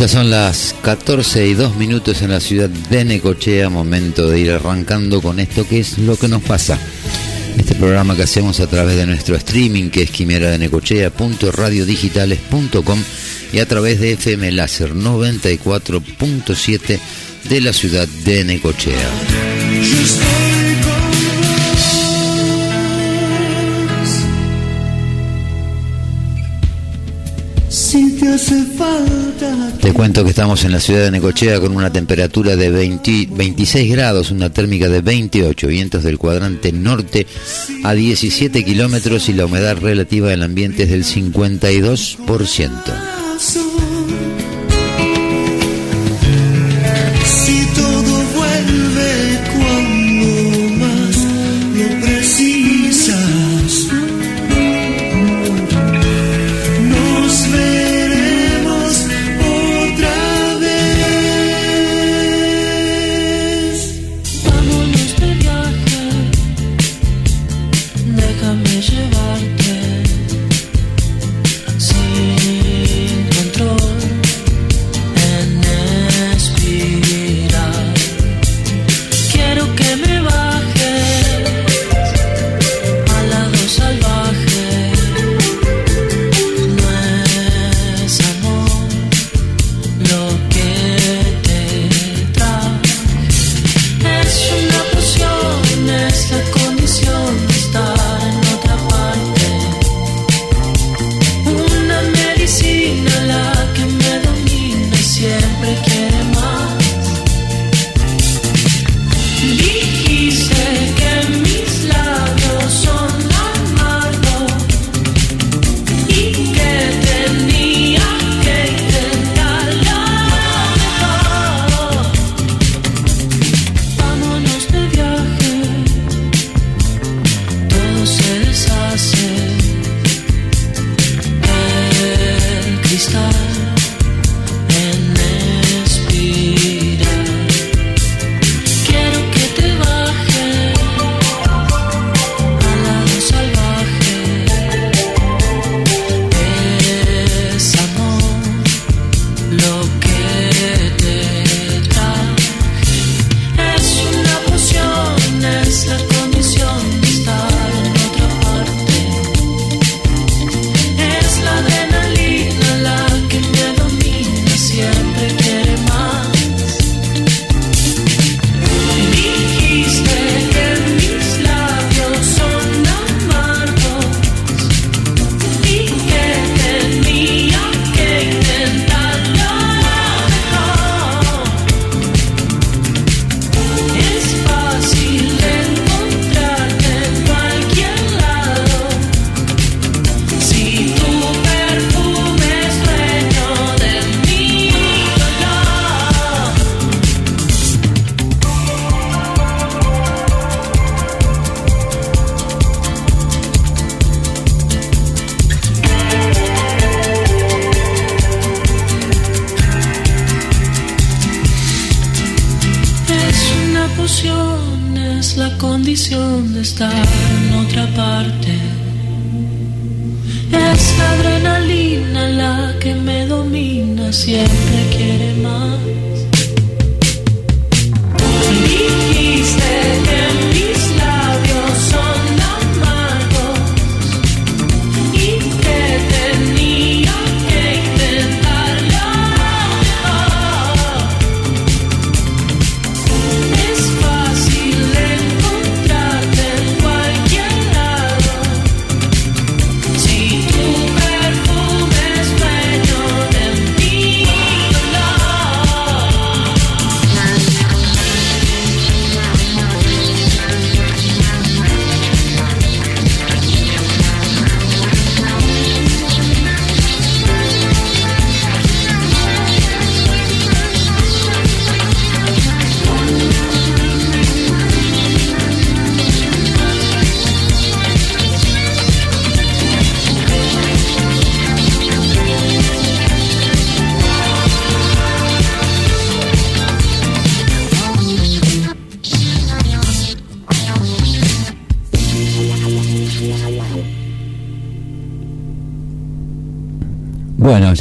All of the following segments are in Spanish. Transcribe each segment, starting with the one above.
ya son las 14 y 2 minutos en la ciudad de Necochea, momento de ir arrancando con esto que es lo que nos pasa. Este programa que hacemos a través de nuestro streaming que es quimera de necochea.radiodigitales.com y a través de FM Láser 94.7 de la ciudad de Necochea. Cuento que estamos en la ciudad de Necochea con una temperatura de 20 26 grados, una térmica de 28, vientos del cuadrante norte a 17 kilómetros y la humedad relativa del ambiente es del 52%.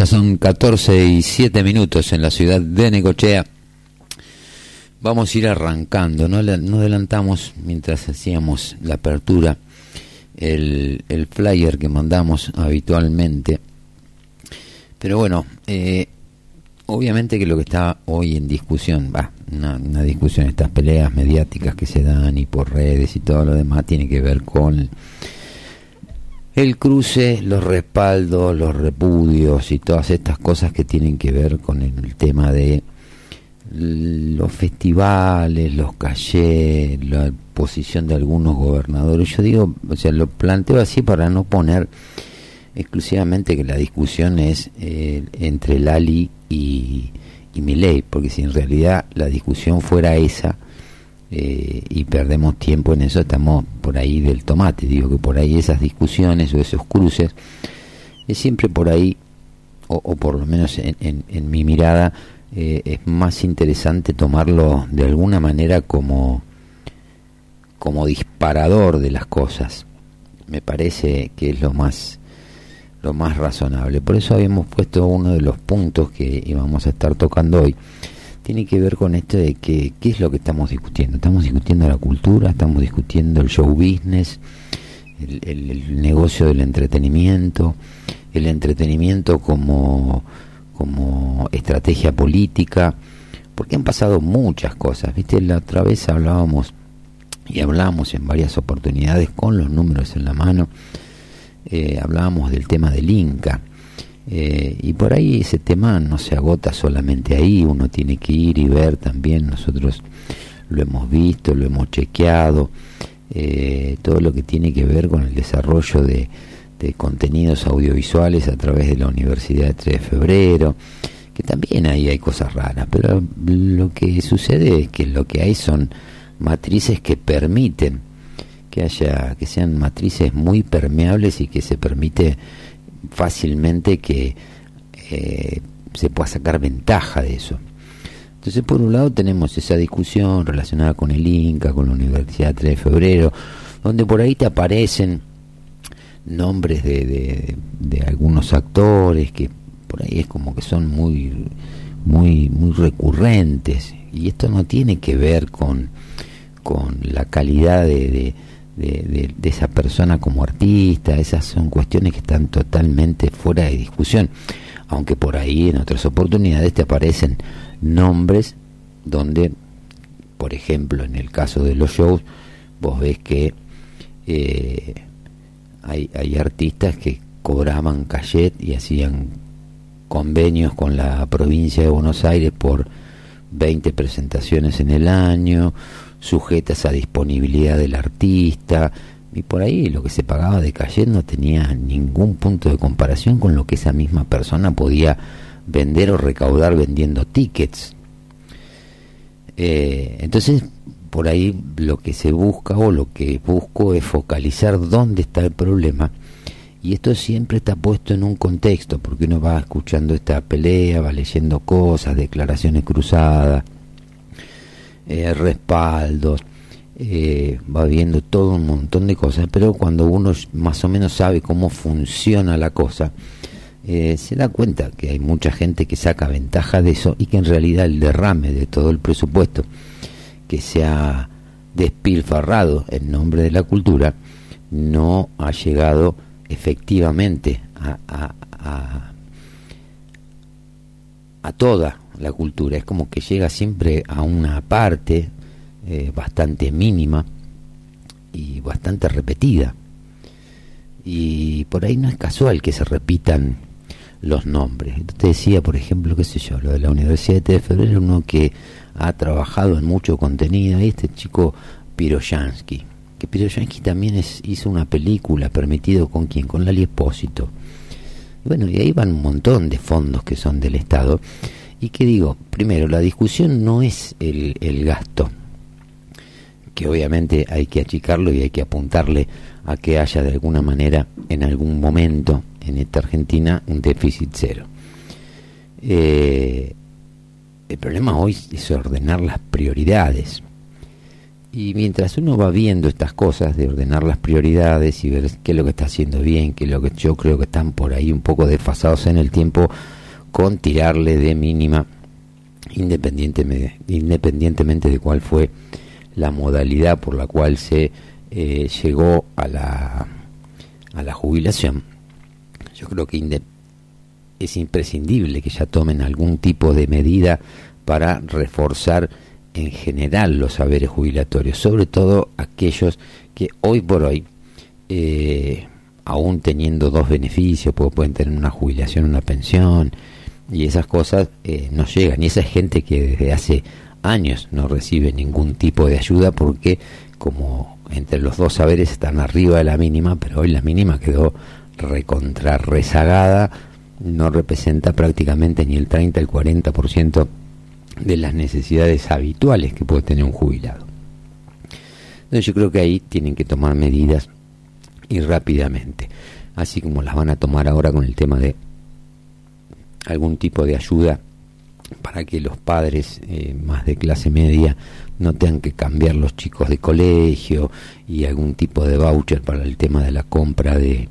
Son 14 y 7 minutos en la ciudad de Necochea. Vamos a ir arrancando, no, no adelantamos mientras hacíamos la apertura el, el flyer que mandamos habitualmente. Pero bueno, eh, obviamente que lo que está hoy en discusión, va, una, una discusión, estas peleas mediáticas que se dan y por redes y todo lo demás, tiene que ver con el cruce, los respaldos, los repudios y todas estas cosas que tienen que ver con el tema de los festivales, los cachés, la posición de algunos gobernadores. Yo digo, o sea, lo planteo así para no poner exclusivamente que la discusión es eh, entre Lali y, y porque si en realidad la discusión fuera esa, eh, y perdemos tiempo en eso, estamos por ahí del tomate. Digo que por ahí esas discusiones o esos cruces es siempre por ahí, o, por lo menos en, en- en mi mirada, eh, es más interesante tomarlo de alguna manera como, como disparador de las cosas. Me parece que es lo más lo más razonable. Por eso habíamos puesto uno de los puntos que íbamos a estar tocando hoy. Tiene que ver con esto de que qué es lo que estamos discutiendo. Estamos discutiendo la cultura, estamos discutiendo el show business, el, negocio del entretenimiento, el entretenimiento como, como estrategia política, porque han pasado muchas cosas. Viste, la otra vez hablábamos y hablamos en varias oportunidades con los números en la mano eh, hablábamos del tema del Inca. Eh, y por ahí ese tema no se agota solamente ahí, uno tiene que ir y ver también, nosotros lo hemos visto, lo hemos chequeado, eh, todo lo que tiene que ver con el desarrollo de, de contenidos audiovisuales a través de la Universidad de 3 de Febrero, que también ahí hay cosas raras, pero lo que sucede es que lo que hay son matrices que permiten que haya que sean matrices muy permeables y que se permite fácilmente que eh, se pueda sacar ventaja de eso. Entonces, por un lado tenemos esa discusión relacionada con el Inca, con la Universidad 3 de Febrero, donde por ahí te aparecen nombres de, de, algunos actores que por ahí es como que son muy muy muy recurrentes y esto no tiene que ver con con la calidad de, de- esa persona como artista, esas son cuestiones que están totalmente fuera de discusión, aunque por ahí en otras oportunidades te aparecen nombres donde, por ejemplo, en el caso de los shows, vos ves que eh, hay, hay artistas que cobraban cachet y hacían convenios con la provincia de Buenos Aires por 20 presentaciones en el año, sujetas a disponibilidad del artista, y por ahí lo que se pagaba de cachet no tenía ningún punto de comparación con lo que esa misma persona podía vender o recaudar vendiendo tickets. Eh, entonces, por ahí lo que se busca o lo que busco es focalizar dónde está el problema. Y esto siempre está puesto en un contexto, porque uno va escuchando esta pelea, va leyendo cosas, declaraciones cruzadas, eh, respaldos, eh, va viendo todo un montón de cosas, pero cuando uno más o menos sabe cómo funciona la cosa, eh, se da cuenta que hay mucha gente que saca ventaja de eso y que en realidad el derrame de todo el presupuesto que se ha despilfarrado en nombre de la cultura no ha llegado efectivamente a, a, a, toda la cultura. Es como que llega siempre a una parte eh, bastante mínima y bastante repetida. Y por ahí no es casual que se repitan los nombres. Te decía, por ejemplo, qué sé yo, lo de la Universidad de Febrero, uno que ha trabajado en mucho contenido, este chico Piroyansky, que Piroyansky también es, hizo una película, permitido con quién, con Lali Espósito. Bueno, y ahí van un montón de fondos que son del Estado. Y que digo, primero, la discusión no es el, el gasto, que obviamente hay que achicarlo y hay que apuntarle a que haya de alguna manera, en algún momento, en esta Argentina un déficit cero. Eh, el problema hoy es ordenar las prioridades. Y mientras uno va viendo estas cosas de ordenar las prioridades y ver qué es lo que está haciendo bien, qué es lo que yo creo que están por ahí un poco desfasados en el tiempo, con tirarle de mínima, independientemente, de cuál fue la modalidad por la cual se eh, llegó a la, a la jubilación, yo creo que es imprescindible que ya tomen algún tipo de medida para reforzar en general los saberes jubilatorios, sobre todo aquellos que hoy por hoy, eh, aún teniendo dos beneficios, pues pueden tener una jubilación, una pensión, y esas cosas eh, no llegan. Y esa gente que desde hace años no recibe ningún tipo de ayuda porque como entre los dos saberes están arriba de la mínima, pero hoy la mínima quedó recontra rezagada, no representa prácticamente ni el 30, el 40% de las necesidades habituales que puede tener un jubilado. Entonces yo creo que ahí tienen que tomar medidas y rápidamente, así como las van a tomar ahora con el tema de algún tipo de ayuda para que los padres eh, más de clase media no tengan que cambiar los chicos de colegio y algún tipo de voucher para el tema de la compra de,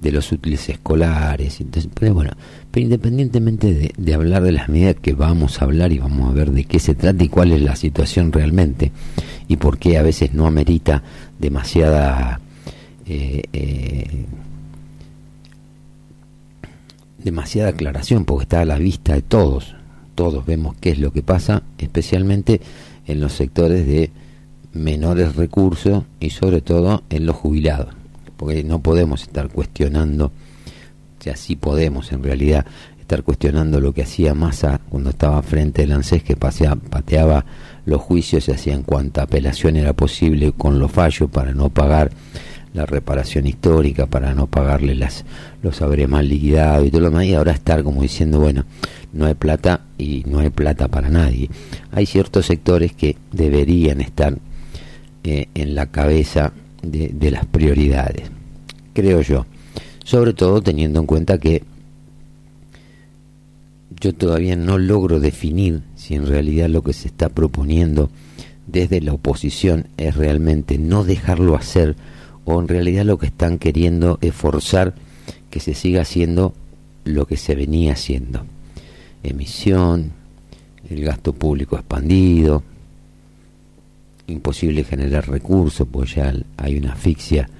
de los útiles escolares. Entonces, pero bueno, pero independientemente de, hablar de las medidas que vamos a hablar y vamos a ver de qué se trata y cuál es la situación realmente y por qué a veces no amerita demasiada eh, eh, demasiada aclaración porque está a la vista de todos. Todos vemos qué es lo que pasa especialmente en los sectores de menores recursos y sobre todo en los jubilados porque no podemos estar cuestionando, o sea, sí podemos en realidad estar cuestionando lo que hacía Massa cuando estaba frente del ANSES, que pateaba los juicios y hacía en cuanta apelación era posible con los fallos para no pagar la reparación histórica, para no pagarle las, los saberes mal liquidados y todo lo demás, y ahora estar como diciendo, bueno, no hay plata y no hay plata para nadie. Hay ciertos sectores que deberían estar eh, en la cabeza de, las prioridades, creo yo. Sobre todo teniendo en cuenta que yo todavía no logro definir si en realidad lo que se está proponiendo desde la oposición es realmente no dejarlo hacer o en realidad lo que están queriendo es forzar que se siga haciendo lo que se venía haciendo. Emisión, el gasto público expandido, imposible generar recursos, pues ya hay una asfixia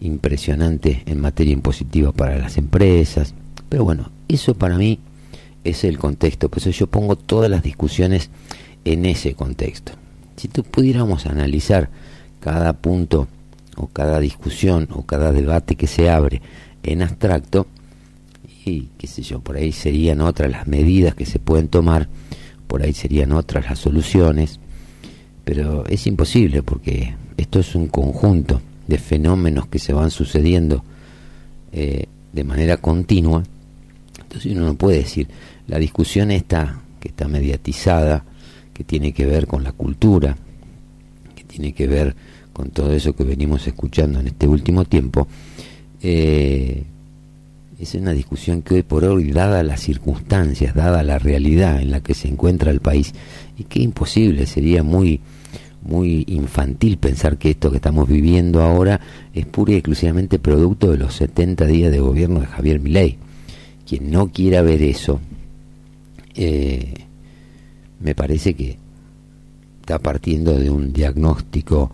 impresionante en materia impositiva para las empresas. Pero bueno, eso para mí es el contexto, por eso yo pongo todas las discusiones en ese contexto. Si tú pudiéramos analizar cada punto o cada discusión o cada debate que se abre en abstracto, y qué sé yo, por ahí serían otras las medidas que se pueden tomar, por ahí serían otras las soluciones, pero es imposible porque esto es un conjunto de fenómenos que se van sucediendo eh, de manera continua. Entonces uno no puede decir, la discusión esta que está mediatizada, que tiene que ver con la cultura, que tiene que ver con todo eso que venimos escuchando en este último tiempo, eh, es una discusión que hoy por hoy, dada las circunstancias, dada la realidad en la que se encuentra el país, y que imposible, sería muy muy infantil pensar que esto que estamos viviendo ahora es pura y exclusivamente producto de los 70 días de gobierno de Javier Milei. Quien no quiera ver eso, eh, me parece que está partiendo de un diagnóstico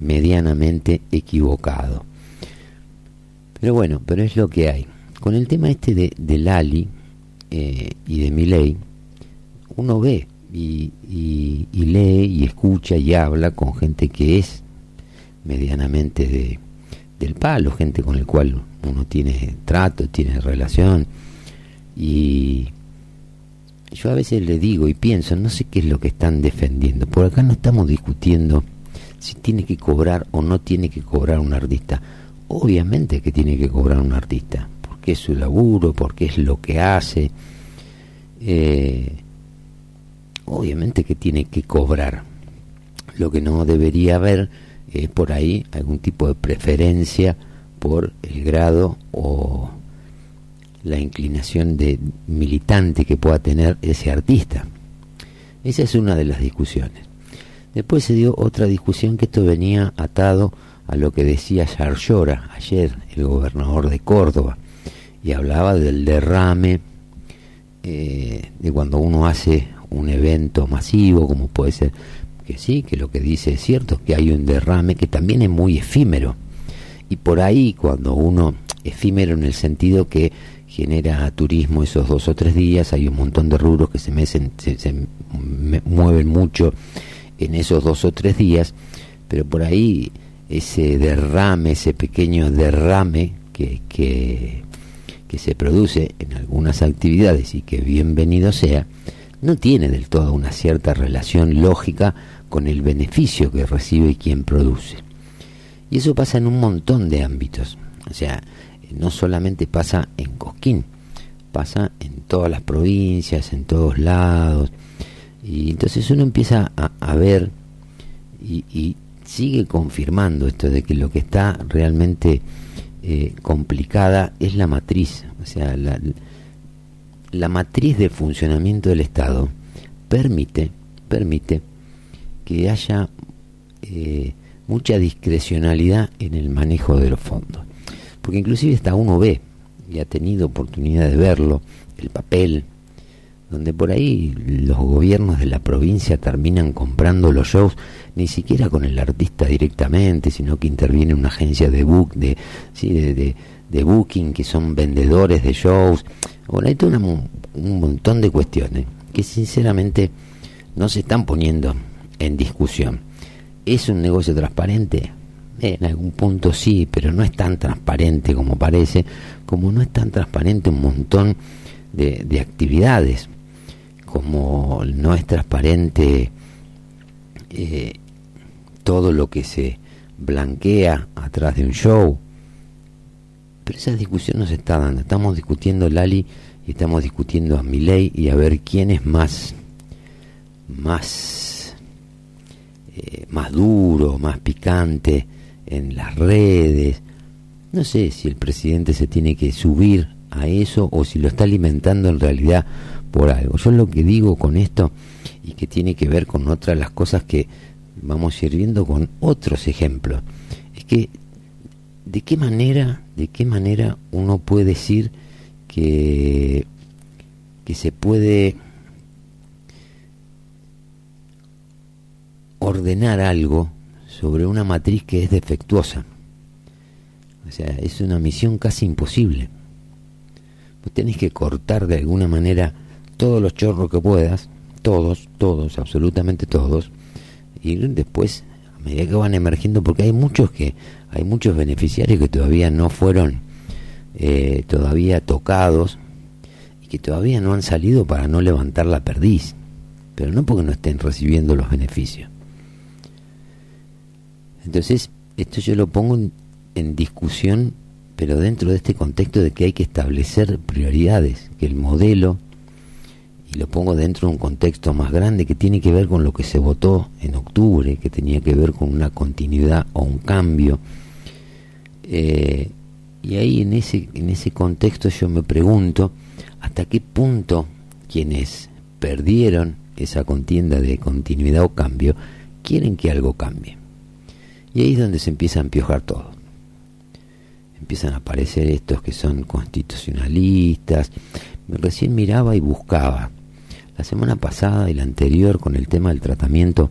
medianamente equivocado. Pero bueno, pero es lo que hay. Con el tema este de, de Lali eh, y de Milei, uno ve y, lee y escucha y habla con gente que es medianamente de, del palo, gente con el cual uno tiene trato, tiene relación. Y yo a veces le digo y pienso, no sé qué es lo que están defendiendo. Por acá no estamos discutiendo si tiene que cobrar o no tiene que cobrar un artista. Obviamente que tiene que cobrar un artista, porque es su laburo, porque es lo que hace. Eh, obviamente que tiene que cobrar. Lo que no debería haber es por ahí algún tipo de preferencia por el grado o la inclinación de militante que pueda tener ese artista. Esa es una de las discusiones. Después se dio otra discusión que esto venía atado a lo que decía Yarlora ayer, el gobernador de Córdoba, y hablaba del derrame eh, de cuando uno hace un evento masivo, como puede ser, que sí, que lo que dice es cierto, que hay un derrame que también es muy efímero. Y por ahí, cuando uno, efímero en el sentido que genera turismo esos dos o tres días, hay un montón de rubros que se, mecen, se, mueven mucho en esos dos o tres días, pero por ahí ese derrame, ese pequeño derrame que, que, se produce en algunas actividades y que bienvenido sea, no tiene del todo una cierta relación lógica con el beneficio que recibe quien produce. Y eso pasa en un montón de ámbitos. O sea, no solamente pasa en Cosquín, pasa en todas las provincias, en todos lados. Y entonces uno empieza a, ver y, sigue confirmando esto de que lo que está realmente eh, complicada es la matriz. O sea, la, la matriz del funcionamiento del Estado permite, permite que haya eh, mucha discrecionalidad en el manejo de los fondos. Porque inclusive hasta uno ve, y ha tenido oportunidad de verlo, el papel, donde por ahí los gobiernos de la provincia terminan comprando los shows, ni siquiera con el artista directamente, sino que interviene una agencia de book, de, ¿sí? de de booking, que son vendedores de shows. Bueno, hay todo un montón de cuestiones que sinceramente no se están poniendo en discusión. ¿Es un negocio transparente? En algún punto sí, pero no es tan transparente como parece, como no es tan transparente un montón de, de actividades, como no es transparente eh, todo lo que se blanquea atrás de un show, pero esa discusión no se está dando. Estamos discutiendo Lali y estamos discutiendo a Milei y a ver quién es más, más, eh, más duro, más picante en las redes. No sé si el presidente se tiene que subir a eso o si lo está alimentando en realidad por algo. Yo lo que digo con esto y que tiene que ver con otras las cosas que vamos a ir viendo con otros ejemplos es que de qué manera de qué manera uno puede decir que, que se puede ordenar algo sobre una matriz que es defectuosa. O sea, es una misión casi imposible. Vos tenés que cortar de alguna manera todos los chorros que puedas, todos, todos, absolutamente todos, y después, a medida que van emergiendo, porque hay muchos que hay muchos beneficiarios que todavía no fueron eh, todavía tocados y que todavía no han salido para no levantar la perdiz, pero no porque no estén recibiendo los beneficios. Entonces, esto yo lo pongo en, discusión, pero dentro de este contexto de que hay que establecer prioridades, que el modelo, y lo pongo dentro de un contexto más grande que tiene que ver con lo que se votó en octubre, que tenía que ver con una continuidad o un cambio, eh, y ahí en ese, en ese contexto yo me pregunto hasta qué punto quienes perdieron esa contienda de continuidad o cambio quieren que algo cambie. Y ahí es donde se empieza a empiojar todo. Empiezan a aparecer estos que son constitucionalistas. Recién miraba y buscaba. La semana pasada y la anterior con el tema del tratamiento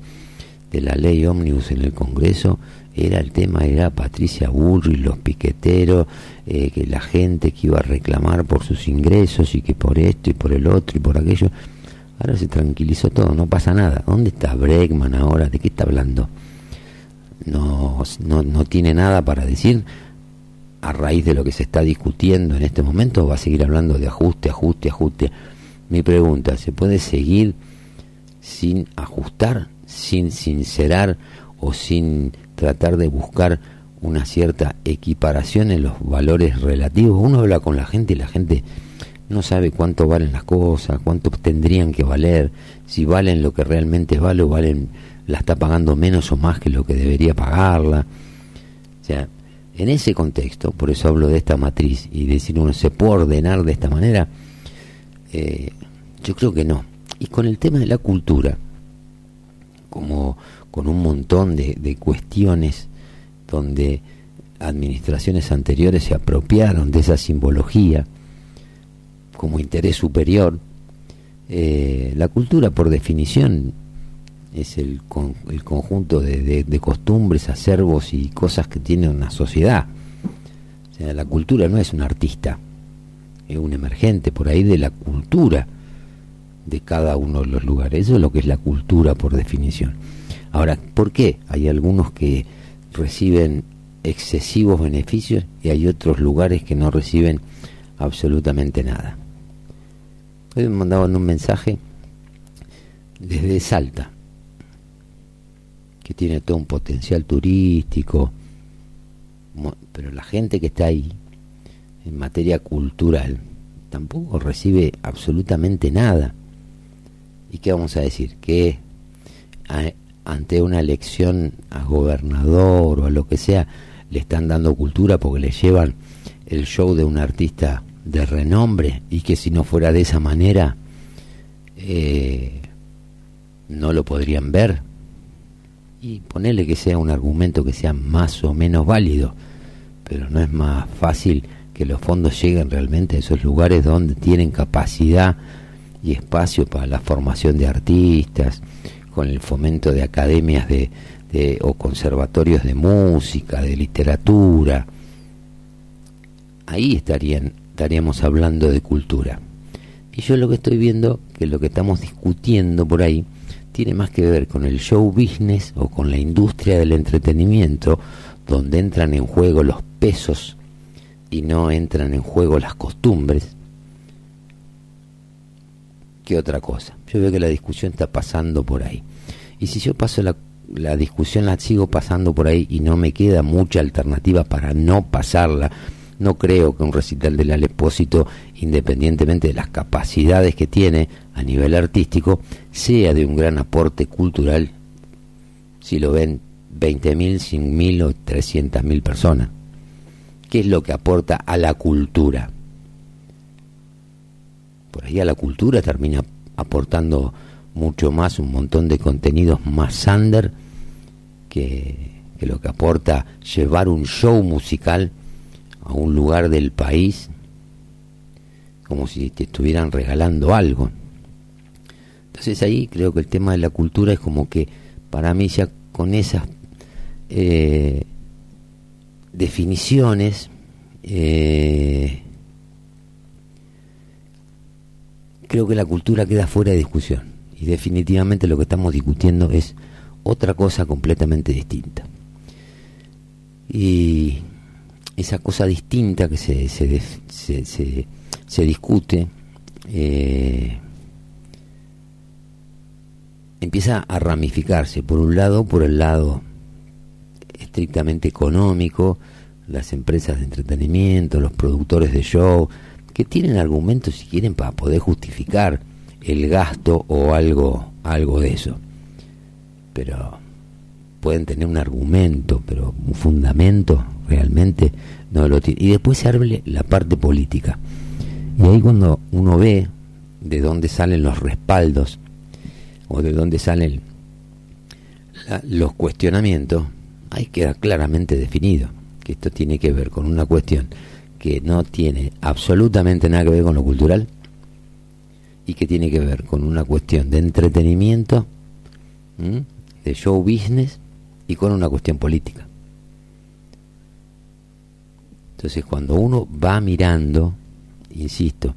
de la ley ómnibus en el Congreso, era el tema, era Patricia Burri, los piqueteros, eh, que la gente que iba a reclamar por sus ingresos y que por esto y por el otro y por aquello. Ahora se tranquilizó todo, no pasa nada. ¿Dónde está Bregman ahora? ¿De qué está hablando? No, no, no tiene nada para decir a raíz de lo que se está discutiendo en este momento. Va a seguir hablando de ajuste, ajuste, ajuste. Mi pregunta, ¿se puede seguir sin ajustar, sin sincerar o sin tratar de buscar una cierta equiparación en los valores relativos. Uno habla con la gente y la gente no sabe cuánto valen las cosas, cuánto tendrían que valer, si valen lo que realmente vale o valen, la está pagando menos o más que lo que debería pagarla. O sea, en ese contexto, por eso hablo de esta matriz y decir uno se puede ordenar de esta manera, eh, yo creo que no. Y con el tema de la cultura, como con un montón de, de cuestiones donde administraciones anteriores se apropiaron de esa simbología como interés superior. Eh, la cultura, por definición, es el, el conjunto de, de, costumbres, acervos y cosas que tiene una sociedad. O sea, la cultura no es un artista, es un emergente por ahí de la cultura de cada uno de los lugares. Eso es lo que es la cultura por definición. Ahora, ¿por qué? Hay algunos que reciben excesivos beneficios y hay otros lugares que no reciben absolutamente nada. Hoy me mandaban un mensaje desde Salta, que tiene todo un potencial turístico, pero la gente que está ahí, en materia cultural, tampoco recibe absolutamente nada. ¿Y qué vamos a decir? Que ante una elección a gobernador o a lo que sea, le están dando cultura porque le llevan el show de un artista de renombre y que si no fuera de esa manera eh, no lo podrían ver y ponerle que sea un argumento que sea más o menos válido pero no es más fácil que los fondos lleguen realmente a esos lugares donde tienen capacidad y espacio para la formación de artistas con el fomento de academias de, o conservatorios de música, de literatura. Ahí estarían, estaríamos hablando de cultura. Y yo lo que estoy viendo, que lo que estamos discutiendo por ahí, tiene más que ver con el show business o con la industria del entretenimiento, donde entran en juego los pesos y no entran en juego las costumbres, que otra cosa. Yo veo que la discusión está pasando por ahí. Y si yo paso la, la discusión, la sigo pasando por ahí y no me queda mucha alternativa para no pasarla, no creo que un recital del Alepósito, independientemente de las capacidades que tiene a nivel artístico, sea de un gran aporte cultural si lo ven 20.000, 100.000 o 300.000 personas. ¿Qué es lo que aporta a la cultura? por ahí a la cultura termina aportando mucho más, un montón de contenidos más under que, lo que aporta llevar un show musical a un lugar del país como si te estuvieran regalando algo. Entonces ahí creo que el tema de la cultura es como que para mí ya con esas eh, definiciones eh, creo que la cultura queda fuera de discusión y definitivamente lo que estamos discutiendo es otra cosa completamente distinta. Y esa cosa distinta que se, se, se, se, discute eh, empieza a ramificarse, por un lado, por el lado estrictamente económico, las empresas de entretenimiento, los productores de show, que tienen argumentos si quieren para poder justificar el gasto o algo algo de eso. Pero pueden tener un argumento pero un fundamento realmente no lo tiene. Y después se abre la parte política. Y ahí cuando uno ve de dónde salen los respaldos o de dónde salen los cuestionamientos, hay queda claramente definido que esto tiene que ver con una cuestión que no tiene absolutamente nada que ver con lo cultural y que tiene que ver con una cuestión de entretenimiento, de show business y con una cuestión política. Entonces cuando uno va mirando, insisto,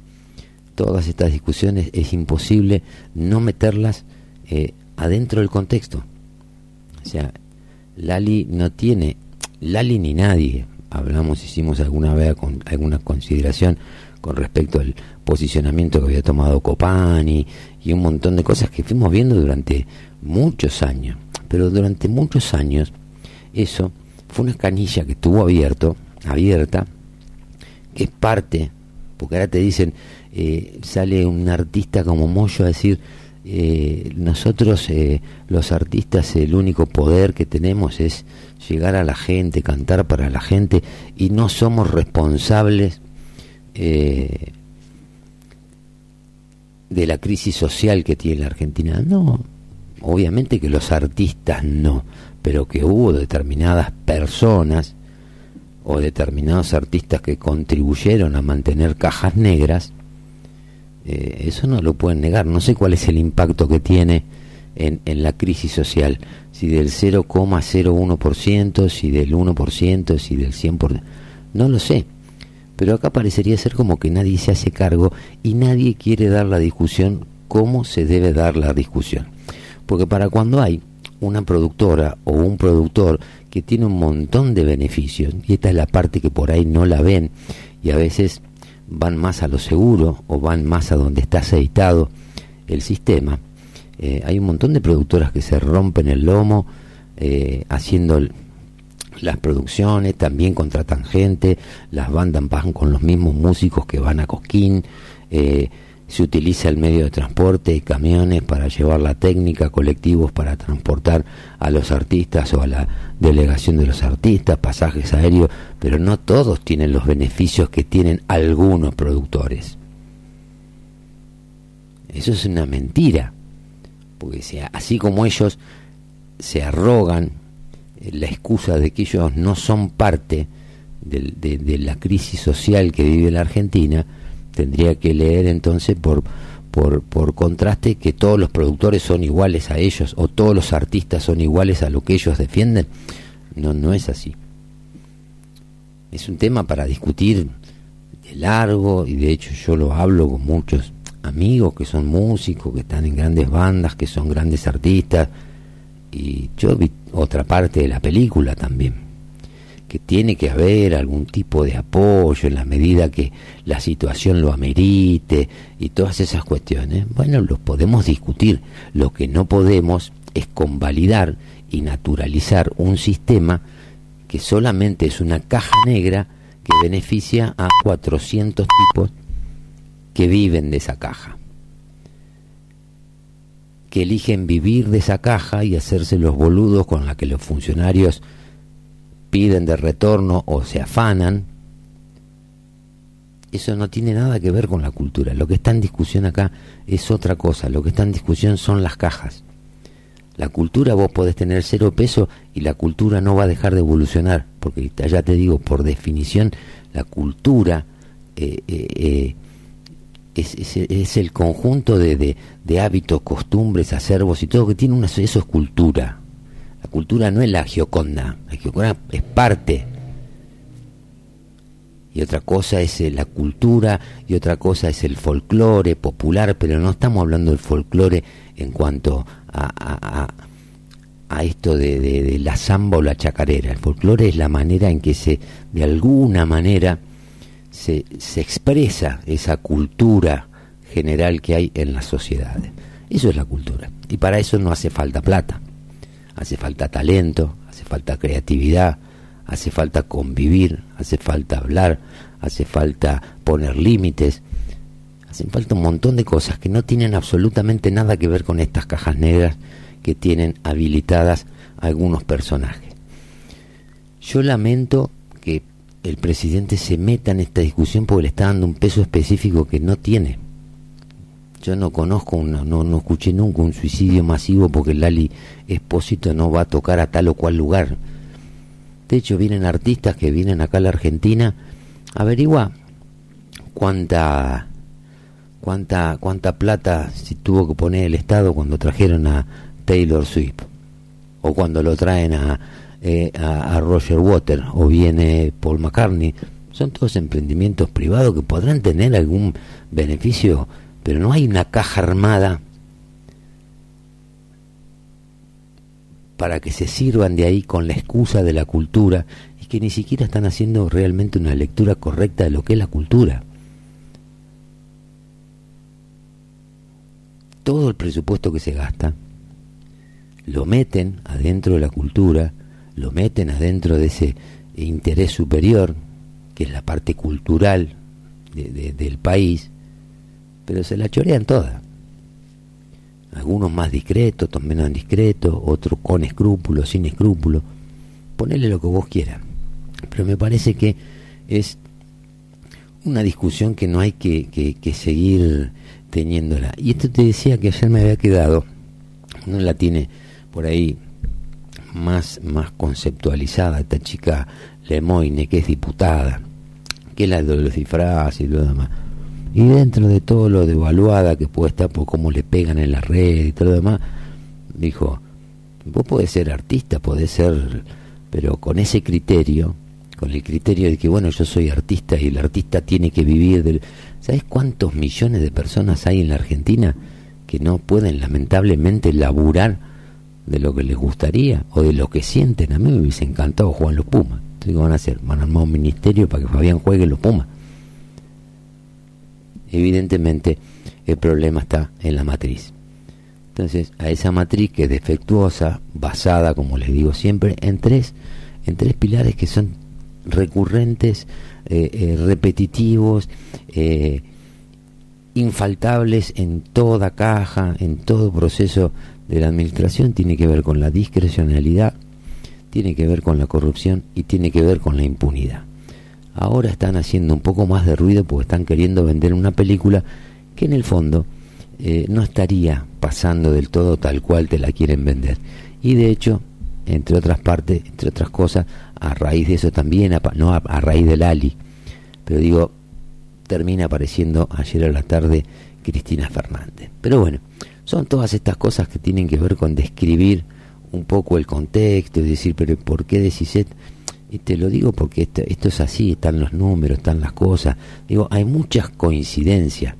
todas estas discusiones es imposible no meterlas eh, adentro del contexto. O sea, Lali no tiene, Lali ni nadie, hablamos, hicimos alguna vez con alguna consideración con respecto al posicionamiento que había tomado Copani y un montón de cosas que fuimos viendo durante muchos años. Pero durante muchos años eso fue una canilla que estuvo abierto, abierta, que es parte, porque ahora te dicen, eh, sale un artista como Moyo a decir, eh, nosotros eh, los artistas el único poder que tenemos es llegar a la gente, cantar para la gente y no somos responsables eh, de la crisis social que tiene la Argentina. No, obviamente que los artistas no, pero que hubo determinadas personas o determinados artistas que contribuyeron a mantener cajas negras, eso no lo pueden negar. No sé cuál es el impacto que tiene en, en la crisis social si del 0,01%, si del 1%, si del 100%, no lo sé. Pero acá parecería ser como que nadie se hace cargo y nadie quiere dar la discusión como se debe dar la discusión. Porque para cuando hay una productora o un productor que tiene un montón de beneficios, y esta es la parte que por ahí no la ven, y a veces van más a lo seguro o van más a donde está aceitado el sistema, eh, hay un montón de productoras que se rompen el lomo eh, haciendo las producciones, también contratan gente, las bandas van con los mismos músicos que van a Cosquín, eh, se utiliza el medio de transporte, camiones para llevar la técnica, colectivos para transportar a los artistas o a la delegación de los artistas, pasajes aéreos, pero no todos tienen los beneficios que tienen algunos productores. Eso es una mentira porque sea, así como ellos se arrogan eh, la excusa de que ellos no son parte de, la crisis social que vive la Argentina, tendría que leer entonces por, por, por contraste que todos los productores son iguales a ellos o todos los artistas son iguales a lo que ellos defienden. No, no es así. Es un tema para discutir de largo y de hecho yo lo hablo con muchos amigos que son músicos, que están en grandes bandas, que son grandes artistas. Y yo vi otra parte de la película también, que tiene que haber algún tipo de apoyo en la medida que la situación lo amerite y todas esas cuestiones. Bueno, los podemos discutir. Lo que no podemos es convalidar y naturalizar un sistema que solamente es una caja negra que beneficia a 400 tipos que viven de esa caja, que eligen vivir de esa caja y hacerse los boludos con la que los funcionarios piden de retorno o se afanan. Eso no tiene nada que ver con la cultura. Lo que está en discusión acá es otra cosa. Lo que está en discusión son las cajas. La cultura vos podés tener cero peso y la cultura no va a dejar de evolucionar, porque ya te digo, por definición, la cultura eh, eh, eh es, el conjunto de, de, hábitos, costumbres, acervos y todo que tiene una, eso es cultura. La cultura no es la geoconda, la geoconda es parte. Y otra cosa es eh, la cultura y otra cosa es el folclore popular, pero no estamos hablando del folclore en cuanto a, a, a esto de, de, la samba o la chacarera. El folclore es la manera en que se, de alguna manera, se, se expresa esa cultura general que hay en las sociedades. Eso es la cultura. Y para eso no hace falta plata. Hace falta talento, hace falta creatividad, hace falta convivir, hace falta hablar, hace falta poner límites, hacen falta un montón de cosas que no tienen absolutamente nada que ver con estas cajas negras que tienen habilitadas algunos personajes. Yo lamento que el presidente se meta en esta discusión porque le está dando un peso específico que no tiene. Yo no conozco, no, no escuché nunca un suicidio masivo porque Lali Espósito no va a tocar a tal o cual lugar. De hecho, vienen artistas que vienen acá a la Argentina. Averigua cuánta, cuánta, cuánta plata si tuvo que poner el Estado cuando trajeron a Taylor Swift. O cuando lo traen a, eh, a, Roger Water. O viene Paul McCartney. Son todos emprendimientos privados que podrán tener algún beneficio, pero no hay una caja armada para que se sirvan de ahí con la excusa de la cultura y que ni siquiera están haciendo realmente una lectura correcta de lo que es la cultura. Todo el presupuesto que se gasta lo meten adentro de la cultura, lo meten adentro de ese interés superior, que es la parte cultural del país, pero se la chorean toda algunos más discretos, otros menos discretos, otros con escrúpulos, sin escrúpulos. Ponele lo que vos quieras. Pero me parece que es una discusión que no hay que, que, seguir teniéndola. Y esto te decía que ayer me había quedado, no la tiene por ahí más, más conceptualizada esta chica Lemoine, que es diputada, que es la de los disfraces y lo demás y dentro de todo lo devaluada que puede estar por cómo le pegan en la red y todo lo demás, dijo, vos podés ser artista, podés ser, pero con ese criterio, con el criterio de que, bueno, yo soy artista y el artista tiene que vivir del... ¿Sabes cuántos millones de personas hay en la Argentina que no pueden lamentablemente laburar de lo que les gustaría o de lo que sienten? A mí me hubiese encantado jugar los Pumas. Entonces, ¿qué van a hacer? Van a armar un ministerio para que Fabián juegue los Pumas evidentemente el problema está en la matriz. Entonces, a esa matriz que es defectuosa, basada, como les digo siempre, en tres, en tres pilares que son recurrentes, eh, eh, repetitivos, eh, infaltables en toda caja, en todo proceso de la administración, tiene que ver con la discrecionalidad, tiene que ver con la corrupción y tiene que ver con la impunidad ahora están haciendo un poco más de ruido porque están queriendo vender una película que en el fondo eh, no estaría pasando del todo tal cual te la quieren vender. Y de hecho, entre otras partes, entre otras cosas, a raíz de eso también, no a, raíz del Ali, pero digo, termina apareciendo ayer a la tarde Cristina Fernández. Pero bueno, son todas estas cosas que tienen que ver con describir un poco el contexto, es decir, pero ¿por qué decís esto? Y te lo digo porque esto, esto, es así, están los números, están las cosas. Digo, hay muchas coincidencias,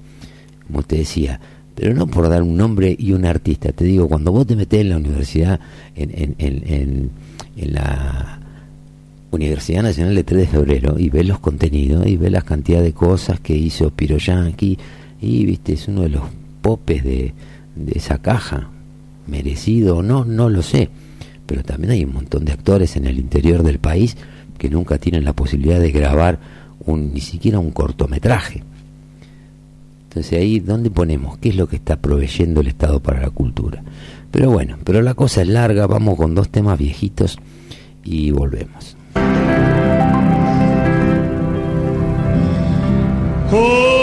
como te decía, pero no por dar un nombre y un artista. Te digo, cuando vos te metés en la universidad, en, en, en, la Universidad Nacional de 3 de Febrero, y ves los contenidos, y ves la cantidad de cosas que hizo Piroyanqui, y viste, es uno de los popes de, de esa caja, merecido o no, no lo sé pero también hay un montón de actores en el interior del país que nunca tienen la posibilidad de grabar un, ni siquiera un cortometraje. Entonces ahí, ¿dónde ponemos? ¿Qué es lo que está proveyendo el Estado para la cultura? Pero bueno, pero la cosa es larga, vamos con dos temas viejitos y volvemos. Oh.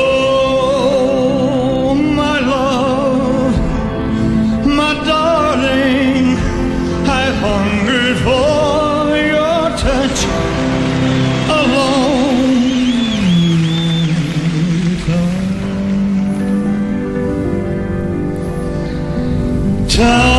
time.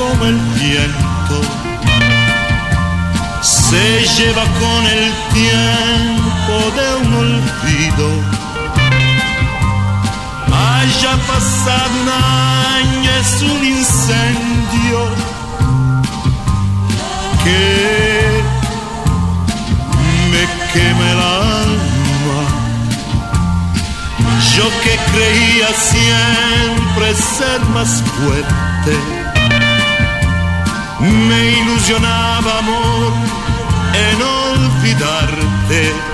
como el viento, se lleva con el tiempo de un olvido. Haya pasado un año, es un incendio que me quema el alma. Yo que creía siempre ser más fuerte funcionaba amor en olvidarte.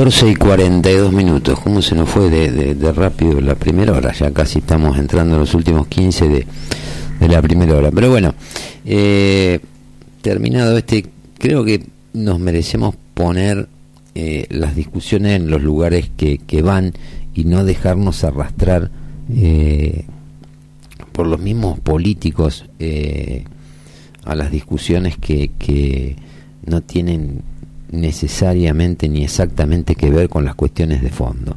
14 y 42 minutos. ¿Cómo se nos fue de, rápido la primera hora? Ya casi estamos entrando en los últimos 15 de, la primera hora. Pero bueno, eh, terminado este, creo que nos merecemos poner eh, las discusiones en los lugares que, que van y no dejarnos arrastrar eh, por los mismos políticos a las discusiones que, que no tienen necesariamente ni exactamente que ver con las cuestiones de fondo.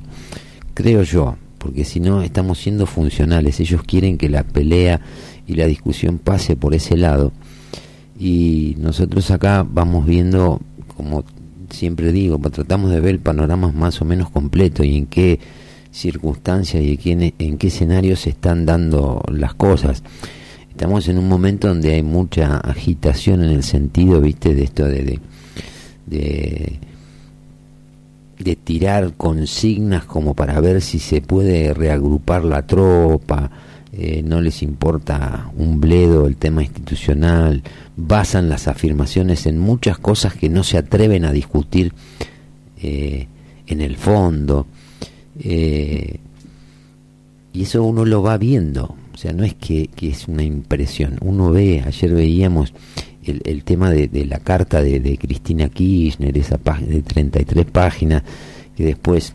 Creo yo, porque si no estamos siendo funcionales, ellos quieren que la pelea y la discusión pase por ese lado y nosotros acá vamos viendo, como siempre digo, tratamos de ver el panorama más o menos completo y en qué circunstancias y en, en qué escenarios se están dando las cosas. Estamos en un momento donde hay mucha agitación en el sentido, viste, de esto de de, tirar consignas como para ver si se puede reagrupar la tropa, eh, no les importa un bledo el tema institucional, basan las afirmaciones en muchas cosas que no se atreven a discutir eh, en el fondo. Eh, y eso uno lo va viendo, o sea, no es que es una impresión, uno ve, ayer veíamos el, tema de, la carta de, Cristina Kirchner, esa página de 33 páginas, que después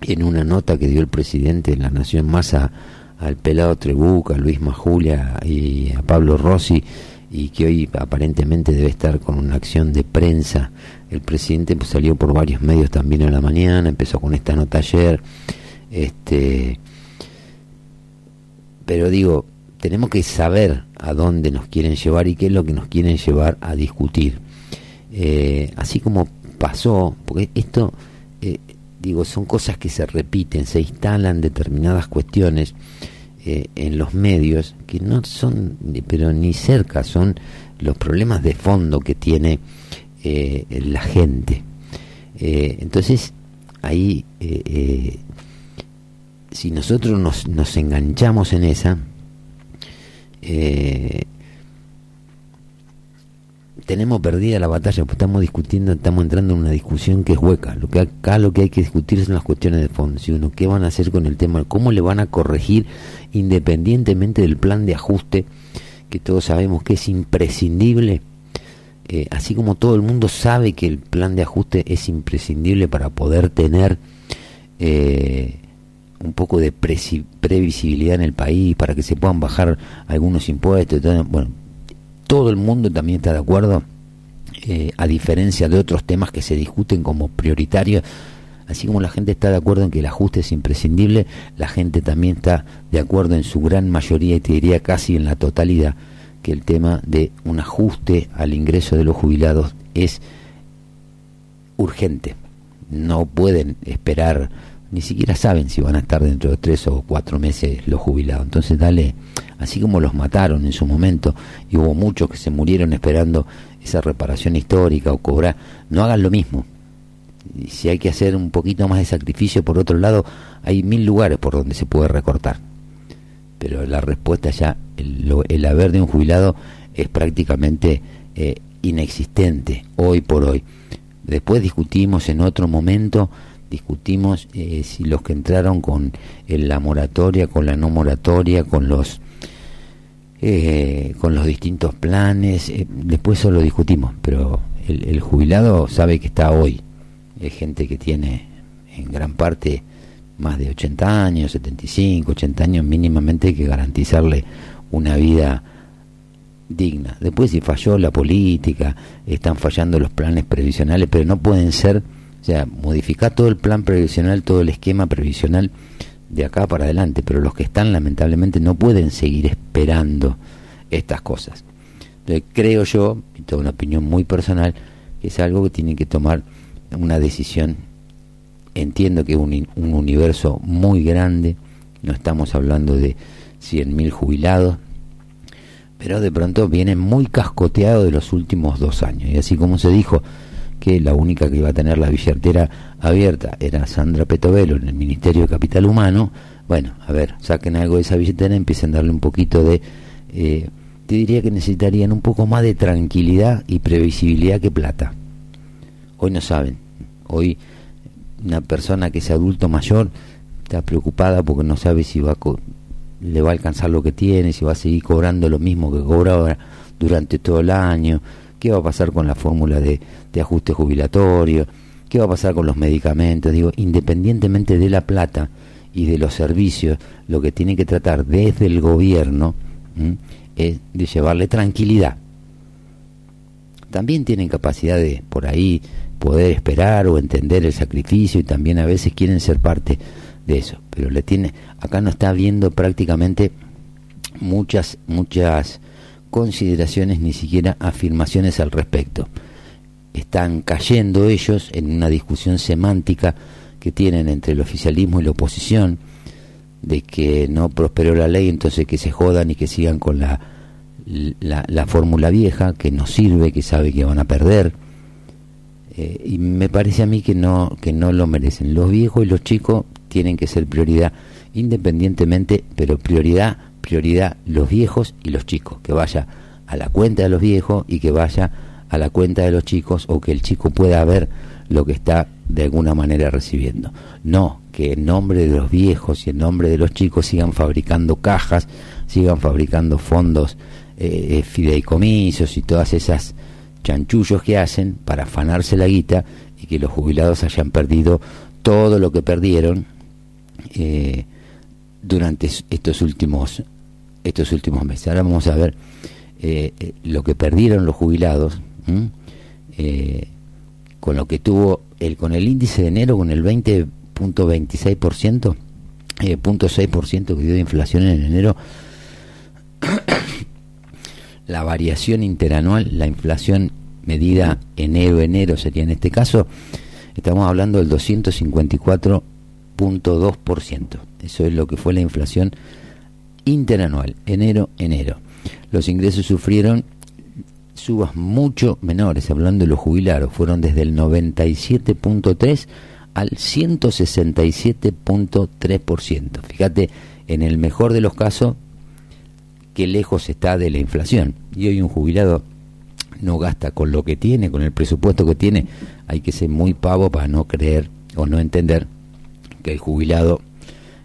en una nota que dio el presidente de la Nación más al pelado Trebuca, a Luis Majulia y a Pablo Rossi, y que hoy aparentemente debe estar con una acción de prensa. El presidente pues, salió por varios medios también en la mañana, empezó con esta nota ayer. Este, pero digo, tenemos que saber a dónde nos quieren llevar y qué es lo que nos quieren llevar a discutir. Eh, así como pasó, porque esto, eh, digo, son cosas que se repiten, se instalan determinadas cuestiones eh, en los medios que no son, pero ni cerca, son los problemas de fondo que tiene la gente. entonces, ahí, si nosotros nos, nos enganchamos en esa, eh, tenemos perdida la batalla, pues estamos discutiendo, estamos entrando en una discusión que es hueca. Lo que acá lo que hay que discutir son las cuestiones de fondo. Si uno, ¿qué van a hacer con el tema? ¿Cómo le van a corregir independientemente del plan de ajuste que todos sabemos que es imprescindible? Eh, así como todo el mundo sabe que el plan de ajuste es imprescindible para poder tener eh, un poco de previsibilidad en el país para que se puedan bajar algunos impuestos. Bueno, todo el mundo también está de acuerdo, eh, a diferencia de otros temas que se discuten como prioritarios. Así como la gente está de acuerdo en que el ajuste es imprescindible, la gente también está de acuerdo en su gran mayoría, y te diría casi en la totalidad, que el tema de un ajuste al ingreso de los jubilados es urgente. No pueden esperar ni siquiera saben si van a estar dentro de tres o cuatro meses los jubilados. Entonces dale, así como los mataron en su momento y hubo muchos que se murieron esperando esa reparación histórica o cobrar, no hagan lo mismo. Y si hay que hacer un poquito más de sacrificio, por otro lado, hay mil lugares por donde se puede recortar. Pero la respuesta ya, el, haber de un jubilado es prácticamente eh, inexistente hoy por hoy. Después discutimos en otro momento discutimos eh, si los que entraron con la moratoria, con la no moratoria, con los eh, con los distintos planes, eh, después eso lo discutimos, pero el, jubilado sabe que está hoy, es gente que tiene en gran parte más de 80 años, 75, 80 años mínimamente hay que garantizarle una vida digna. Después si falló la política, están fallando los planes previsionales, pero no pueden ser o sea, modificar todo el plan previsional, todo el esquema previsional de acá para adelante, pero los que están lamentablemente no pueden seguir esperando estas cosas. Entonces, creo yo, y tengo una opinión muy personal, que es algo que tienen que tomar una decisión. Entiendo que es un, un universo muy grande, no estamos hablando de 100.000 jubilados, pero de pronto viene muy cascoteado de los últimos dos años. Y así como se dijo, que la única que iba a tener la billetera abierta era Sandra Petovelo en el Ministerio de Capital Humano, bueno, a ver, saquen algo de esa billetera, empiecen a darle un poquito de... Eh, te diría que necesitarían un poco más de tranquilidad y previsibilidad que plata. hoy no saben. Hoy una persona que es adulto mayor está preocupada porque no sabe si va a le va a alcanzar lo que tiene, si va a seguir cobrando lo mismo que cobra durante todo el año, qué va a pasar con la fórmula de, de ajuste jubilatorio, qué va a pasar con los medicamentos. Digo, independientemente de la plata y de los servicios, lo que tiene que tratar desde el gobierno es de llevarle tranquilidad. También tienen capacidad de, por ahí, poder esperar o entender el sacrificio y también a veces quieren ser parte de eso, pero le tiene acá no está viendo prácticamente muchas muchas consideraciones ni siquiera afirmaciones al respecto. Están cayendo ellos en una discusión semántica que tienen entre el oficialismo y la oposición de que no prosperó la ley, entonces que se jodan y que sigan con la, la, la fórmula vieja, que no sirve, que sabe que van a perder eh, y me parece a mí que no, que no lo merecen. Los viejos y los chicos tienen que ser prioridad, independientemente, pero prioridad, prioridad los viejos y los chicos, que vaya a la cuenta de los viejos y que vaya a la cuenta de los chicos o que el chico pueda ver lo que está de alguna manera recibiendo. No, que en nombre de los viejos y en nombre de los chicos sigan fabricando cajas, sigan fabricando fondos, eh, eh fideicomisos y todas esas chanchullos que hacen para afanarse la guita y que los jubilados hayan perdido todo lo que perdieron eh, durante estos últimos estos últimos meses. Ahora vamos a ver eh, eh, lo que perdieron los jubilados con lo que tuvo el con el índice de enero con el 20.26% eh, punto que dio de inflación en enero la variación interanual, la inflación medida enero-enero sería en este caso, estamos hablando del 254.2%. Eso es lo que fue la inflación interanual, enero-enero. Los ingresos sufrieron subas mucho menores, hablando de los jubilados, fueron desde el 97.3 al 167.3%. Fíjate, en el mejor de los casos, qué lejos está de la inflación. Y hoy un jubilado no gasta con lo que tiene, con el presupuesto que tiene, hay que ser muy pavo para no creer o no entender que el jubilado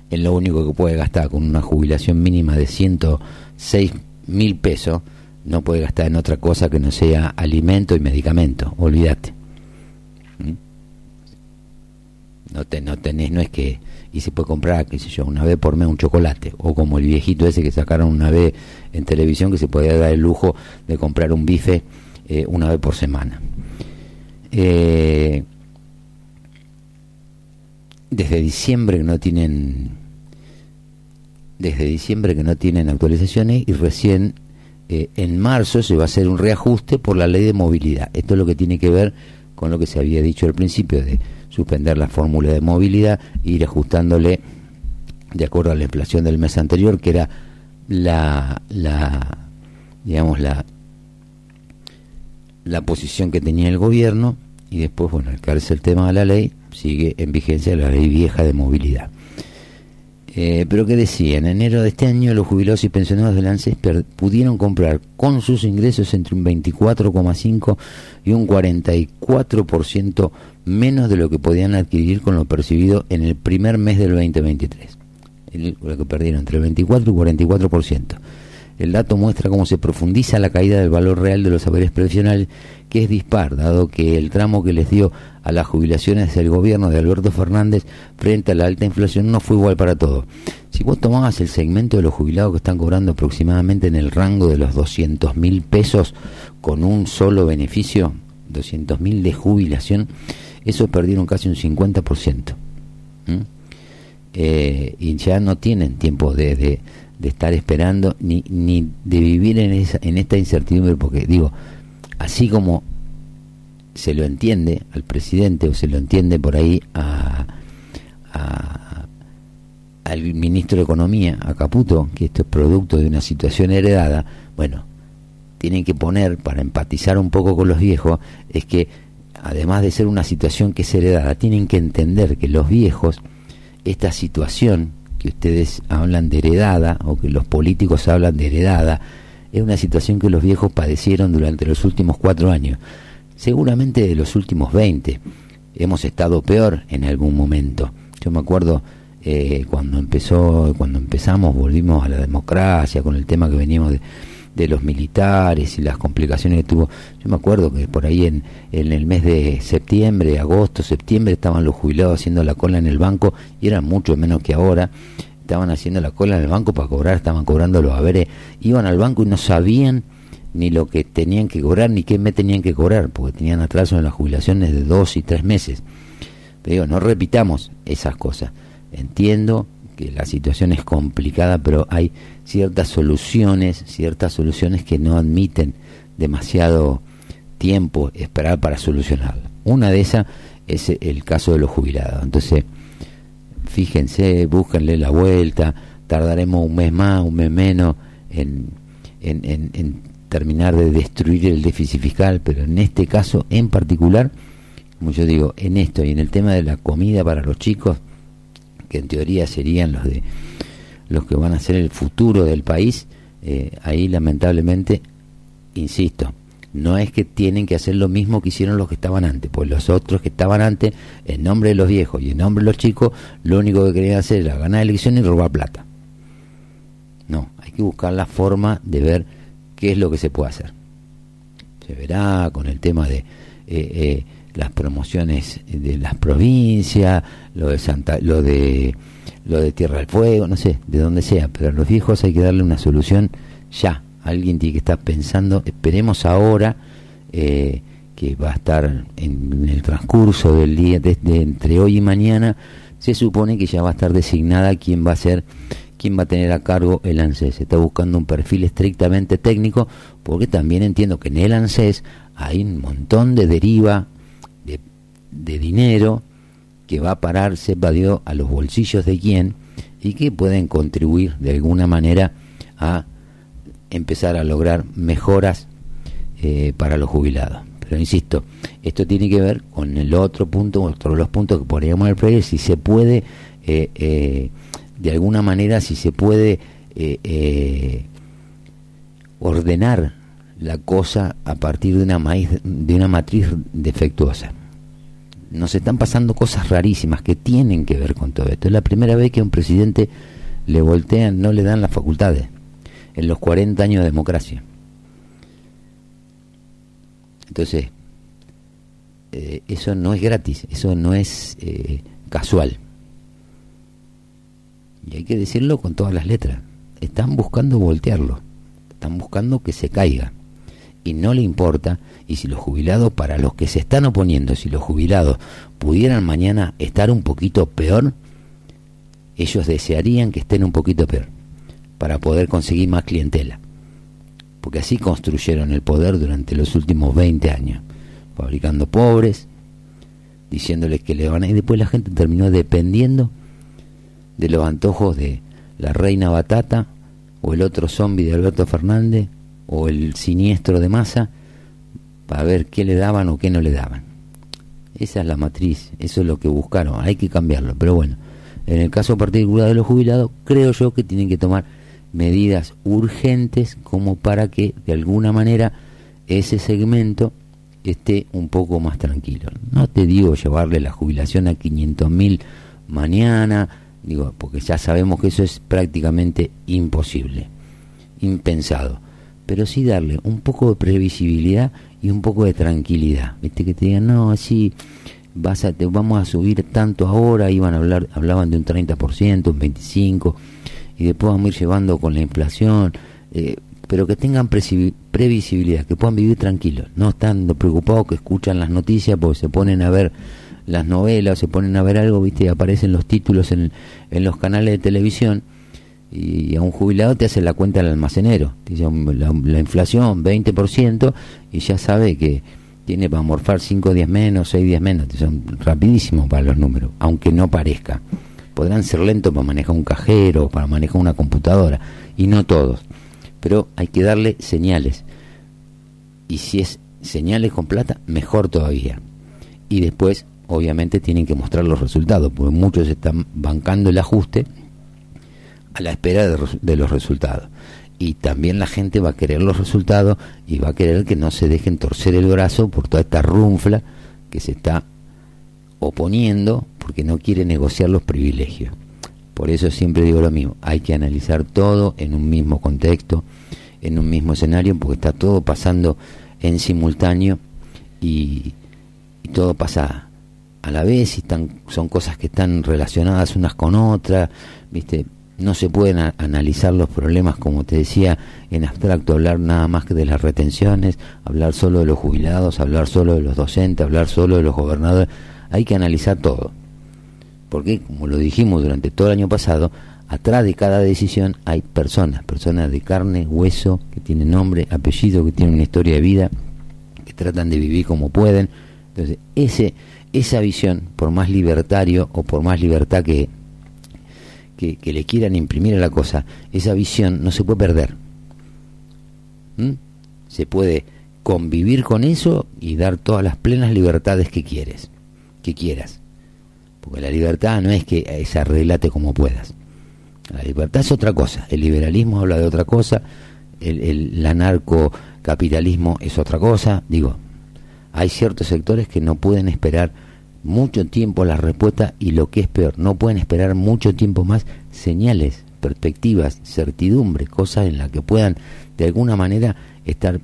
es lo único que puede gastar con una jubilación mínima de 106 mil pesos, no puede gastar en otra cosa que no sea alimento y medicamento, olvídate. ¿Mm? No, te, no tenés, no es que y se puede comprar, qué sé yo, una vez por mes un chocolate, o como el viejito ese que sacaron una vez en televisión que se podía dar el lujo de comprar un bife eh, una vez por semana. Eh, desde diciembre que no tienen desde diciembre que no tienen actualizaciones y recién eh, en marzo se va a hacer un reajuste por la ley de movilidad. Esto es lo que tiene que ver con lo que se había dicho al principio de suspender la fórmula de movilidad e ir ajustándole de acuerdo a la inflación del mes anterior, que era la, la digamos, la, la posición que tenía el gobierno, y después, bueno, al caerse el tema de la ley, sigue en vigencia la ley vieja de movilidad. Eh, pero que decía, en enero de este año los jubilados y pensionados del ANSES pudieron comprar con sus ingresos entre un 24,5 y un 44% menos de lo que podían adquirir con lo percibido en el primer mes del 2023. lo que perdieron entre el 24 y 44%. El dato muestra cómo se profundiza la caída del valor real de los saberes previsionales, que es dispar, dado que el tramo que les dio a las jubilaciones del gobierno de Alberto Fernández frente a la alta inflación no fue igual para todos. Si vos tomabas el segmento de los jubilados que están cobrando aproximadamente en el rango de los 200 mil pesos con un solo beneficio, 200 mil de jubilación, esos perdieron casi un 50%. Eh, y ya no tienen tiempo de estar esperando ni, ni de vivir en, esa, en esta incertidumbre, porque digo, así como se lo entiende al presidente o se lo entiende por ahí a, al ministro de Economía, a Caputo, que esto es producto de una situación heredada, bueno, tienen que poner, para empatizar un poco con los viejos, es que además de ser una situación que es heredada, tienen que entender que los viejos, esta situación que ustedes hablan de heredada o que los políticos hablan de heredada, es una situación que los viejos padecieron durante los últimos cuatro años. seguramente de los últimos 20. Hemos estado peor en algún momento. Yo me acuerdo eh, cuando empezó, cuando empezamos, volvimos a la democracia con el tema que veníamos de, de los militares y las complicaciones que tuvo. Yo me acuerdo que por ahí en, en el mes de septiembre, agosto, septiembre estaban los jubilados haciendo la cola en el banco y eran mucho menos que ahora. Estaban haciendo la cola en el banco para cobrar, estaban cobrando los haberes, iban al banco y no sabían ni lo que tenían que cobrar ni qué me tenían que cobrar, porque tenían atrasos en las jubilaciones de dos y tres meses. Pero digo, no repitamos esas cosas. Entiendo que la situación es complicada, pero hay ciertas soluciones, ciertas soluciones que no admiten demasiado tiempo esperar para solucionarla. Una de esas es el caso de los jubilados. Entonces, fíjense, búsquenle la vuelta, tardaremos un mes más, un mes menos en, en, en terminar de destruir el déficit fiscal, pero en este caso en particular, como yo digo, en esto y en el tema de la comida para los chicos, que en teoría serían los de los que van a ser el futuro del país, eh, ahí lamentablemente, insisto, no es que tienen que hacer lo mismo que hicieron los que estaban antes, pues los otros que estaban antes, en nombre de los viejos y en nombre de los chicos, lo único que querían hacer era ganar elecciones y robar plata. No, hay que buscar la forma de ver qué es lo que se puede hacer. Se verá con el tema de... Eh, eh, las promociones de las provincias, lo de Santa, lo de lo de Tierra del Fuego, no sé, de donde sea, pero a los viejos hay que darle una solución ya. Alguien tiene que estar pensando, esperemos ahora eh, que va a estar en, el transcurso del día, desde entre hoy y mañana, se supone que ya va a estar designada quién va a ser, quién va a tener a cargo el ANSES. Se está buscando un perfil estrictamente técnico, porque también entiendo que en el ANSES hay un montón de deriva de dinero que va a parar, sepa Dios, a los bolsillos de quién y que pueden contribuir de alguna manera a empezar a lograr mejoras eh, para los jubilados. Pero insisto, esto tiene que ver con el otro punto, otro de los puntos que podríamos ver, si se puede, eh, eh, de alguna manera, si se puede ordenar la cosa a partir de una, maíz, de una matriz defectuosa nos están pasando cosas rarísimas que tienen que ver con todo esto. Es la primera vez que a un presidente le voltean, no le dan las facultades en los 40 años de democracia. Entonces, eh, eso no es gratis, eso no es eh, casual. Y hay que decirlo con todas las letras. Están buscando voltearlo, están buscando que se caiga y no le importa, y si los jubilados, para los que se están oponiendo, si los jubilados pudieran mañana estar un poquito peor, ellos desearían que estén un poquito peor, para poder conseguir más clientela. Porque así construyeron el poder durante los últimos 20 años, fabricando pobres, diciéndoles que le van a... Y después la gente terminó dependiendo de los antojos de la reina Batata o el otro zombie de Alberto Fernández o el siniestro de masa para ver qué le daban o qué no le daban. Esa es la matriz, eso es lo que buscaron, hay que cambiarlo, pero bueno, en el caso particular de los jubilados, creo yo que tienen que tomar medidas urgentes como para que de alguna manera ese segmento esté un poco más tranquilo. No te digo llevarle la jubilación a 500 mil mañana, digo, porque ya sabemos que eso es prácticamente imposible, impensado pero sí darle un poco de previsibilidad y un poco de tranquilidad. ¿Viste? Que te digan, no, así vas a, te, vamos a subir tanto ahora, iban a hablar, hablaban de un 30%, un 25%, y después vamos a ir llevando con la inflación, eh, pero que tengan previsibilidad, que puedan vivir tranquilos, no estando preocupados que escuchan las noticias porque se ponen a ver las novelas, se ponen a ver algo, ¿viste? Aparecen los títulos en, en los canales de televisión y a un jubilado te hace la cuenta al almacenero, te dice la, inflación 20% y ya sabe que tiene para morfar 5 días menos, 6 días menos, son rapidísimos para los números, aunque no parezca. Podrán ser lentos para manejar un cajero, para manejar una computadora, y no todos. Pero hay que darle señales. Y si es señales con plata, mejor todavía. Y después, obviamente, tienen que mostrar los resultados, porque muchos están bancando el ajuste a la espera de, los resultados. y también la gente va a querer los resultados y va a querer que no se dejen torcer el brazo por toda esta runfla que se está oponiendo porque no quiere negociar los privilegios. Por eso siempre digo lo mismo, hay que analizar todo en un mismo contexto, en un mismo escenario, porque está todo pasando en simultáneo y, y todo pasa a la vez y están, son cosas que están relacionadas unas con otras, ¿viste? No se pueden analizar los problemas, como te decía, en abstracto, hablar nada más que de las retenciones, hablar solo de los jubilados, hablar solo de los docentes, hablar solo de los gobernadores. Hay que analizar todo. Porque, como lo dijimos durante todo el año pasado, atrás de cada decisión hay personas, personas de carne, hueso, que tienen nombre, apellido, que tienen una historia de vida, que tratan de vivir como pueden. Entonces, ese, esa visión, por más libertario o por más libertad que, que, le quieran imprimir a la cosa, esa visión no se puede perder. ¿Mm? Se puede convivir con eso y dar todas las plenas libertades que quieres, que quieras. Porque la libertad no es que se arreglate como puedas. La libertad es otra cosa. El liberalismo habla de otra cosa. El, el, anarcocapitalismo es otra cosa. Digo, hay ciertos sectores que no pueden esperar mucho tiempo la respuesta y lo que es peor, no pueden esperar mucho tiempo más señales, perspectivas, certidumbre, cosas en las que puedan de alguna manera estar,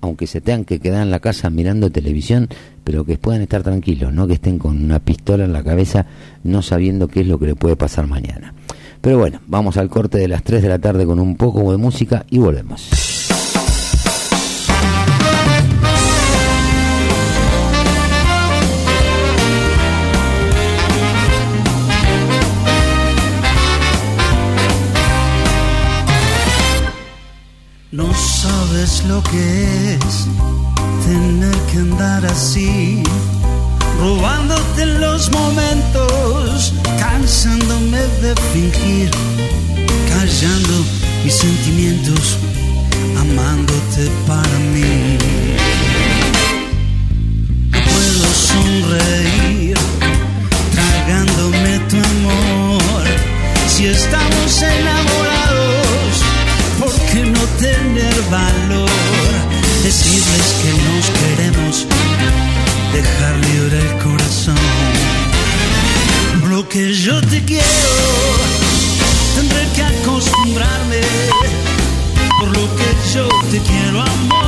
aunque se tengan que quedar en la casa mirando televisión, pero que puedan estar tranquilos, no que estén con una pistola en la cabeza no sabiendo qué es lo que le puede pasar mañana. Pero bueno, vamos al corte de las 3 de la tarde con un poco de música y volvemos. Sabes lo que es tener que andar así, robándote los momentos, cansándome de fingir, callando mis sentimientos, amándote para mí. No puedo sonreír, tragándome tu amor, si estamos enamorados no tener valor, decirles que nos queremos, dejar libre el corazón. Lo que yo te quiero, tendré que acostumbrarme, por lo que yo te quiero amor,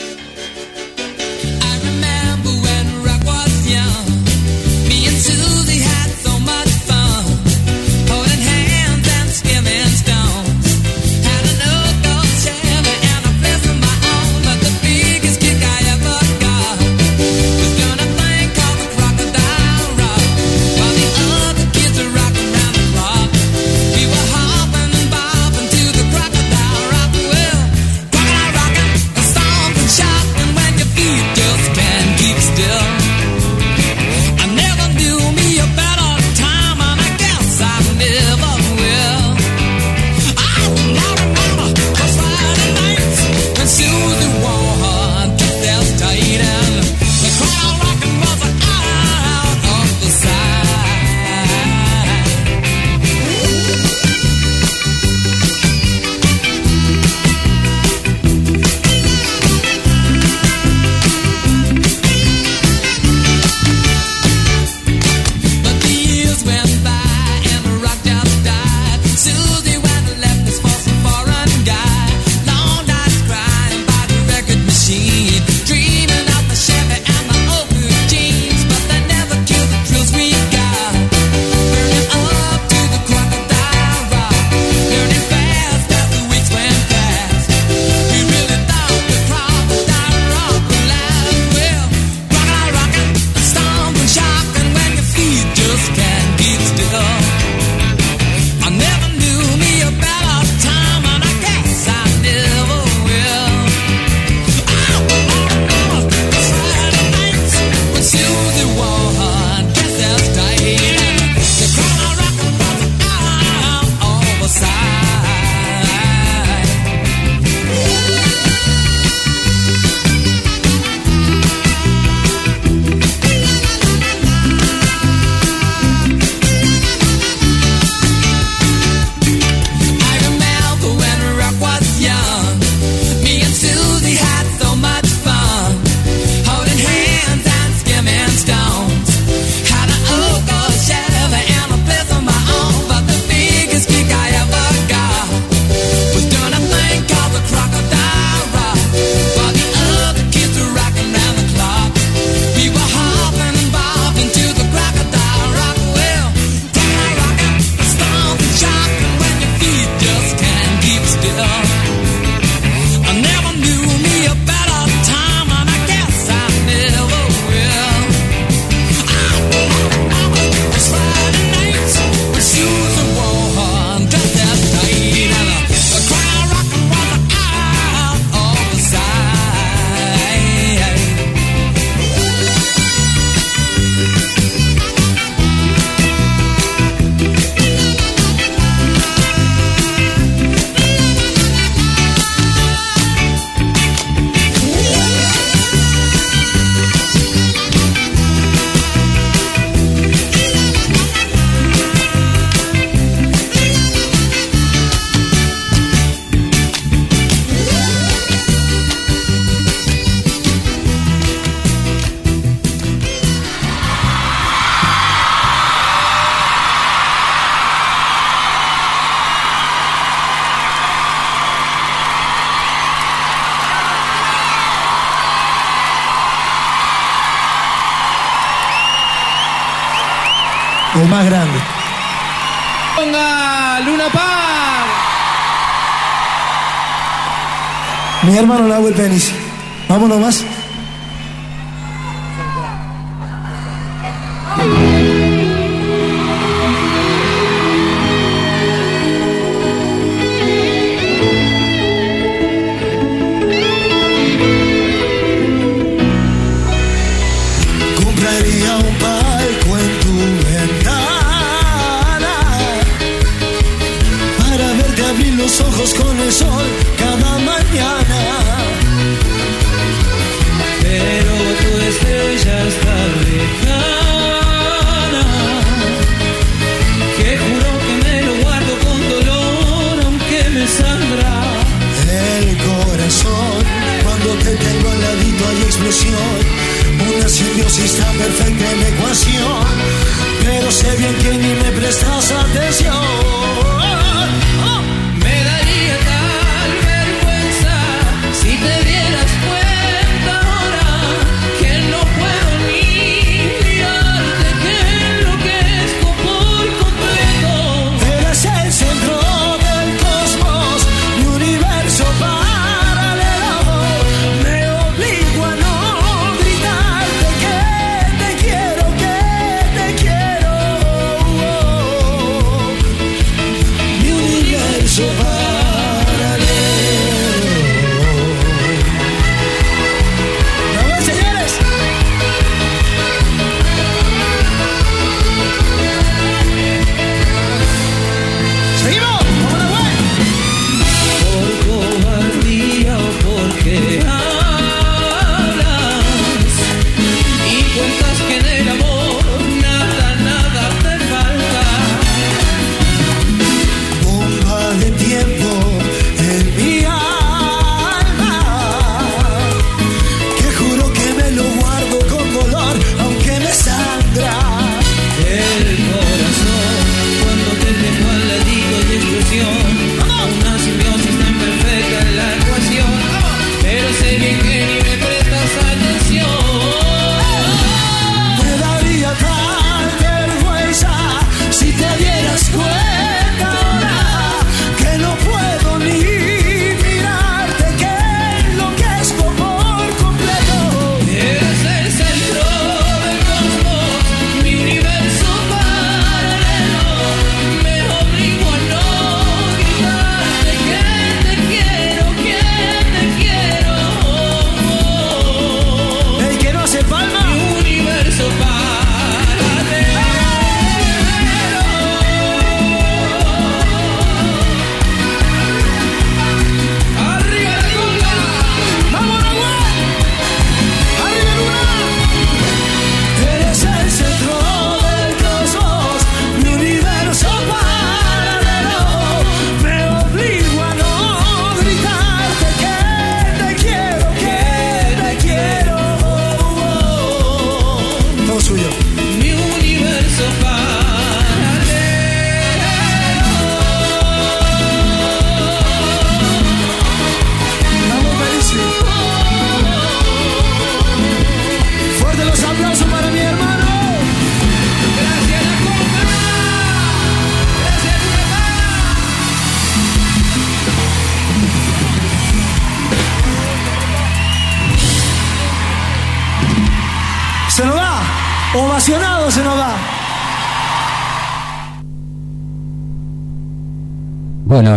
hermano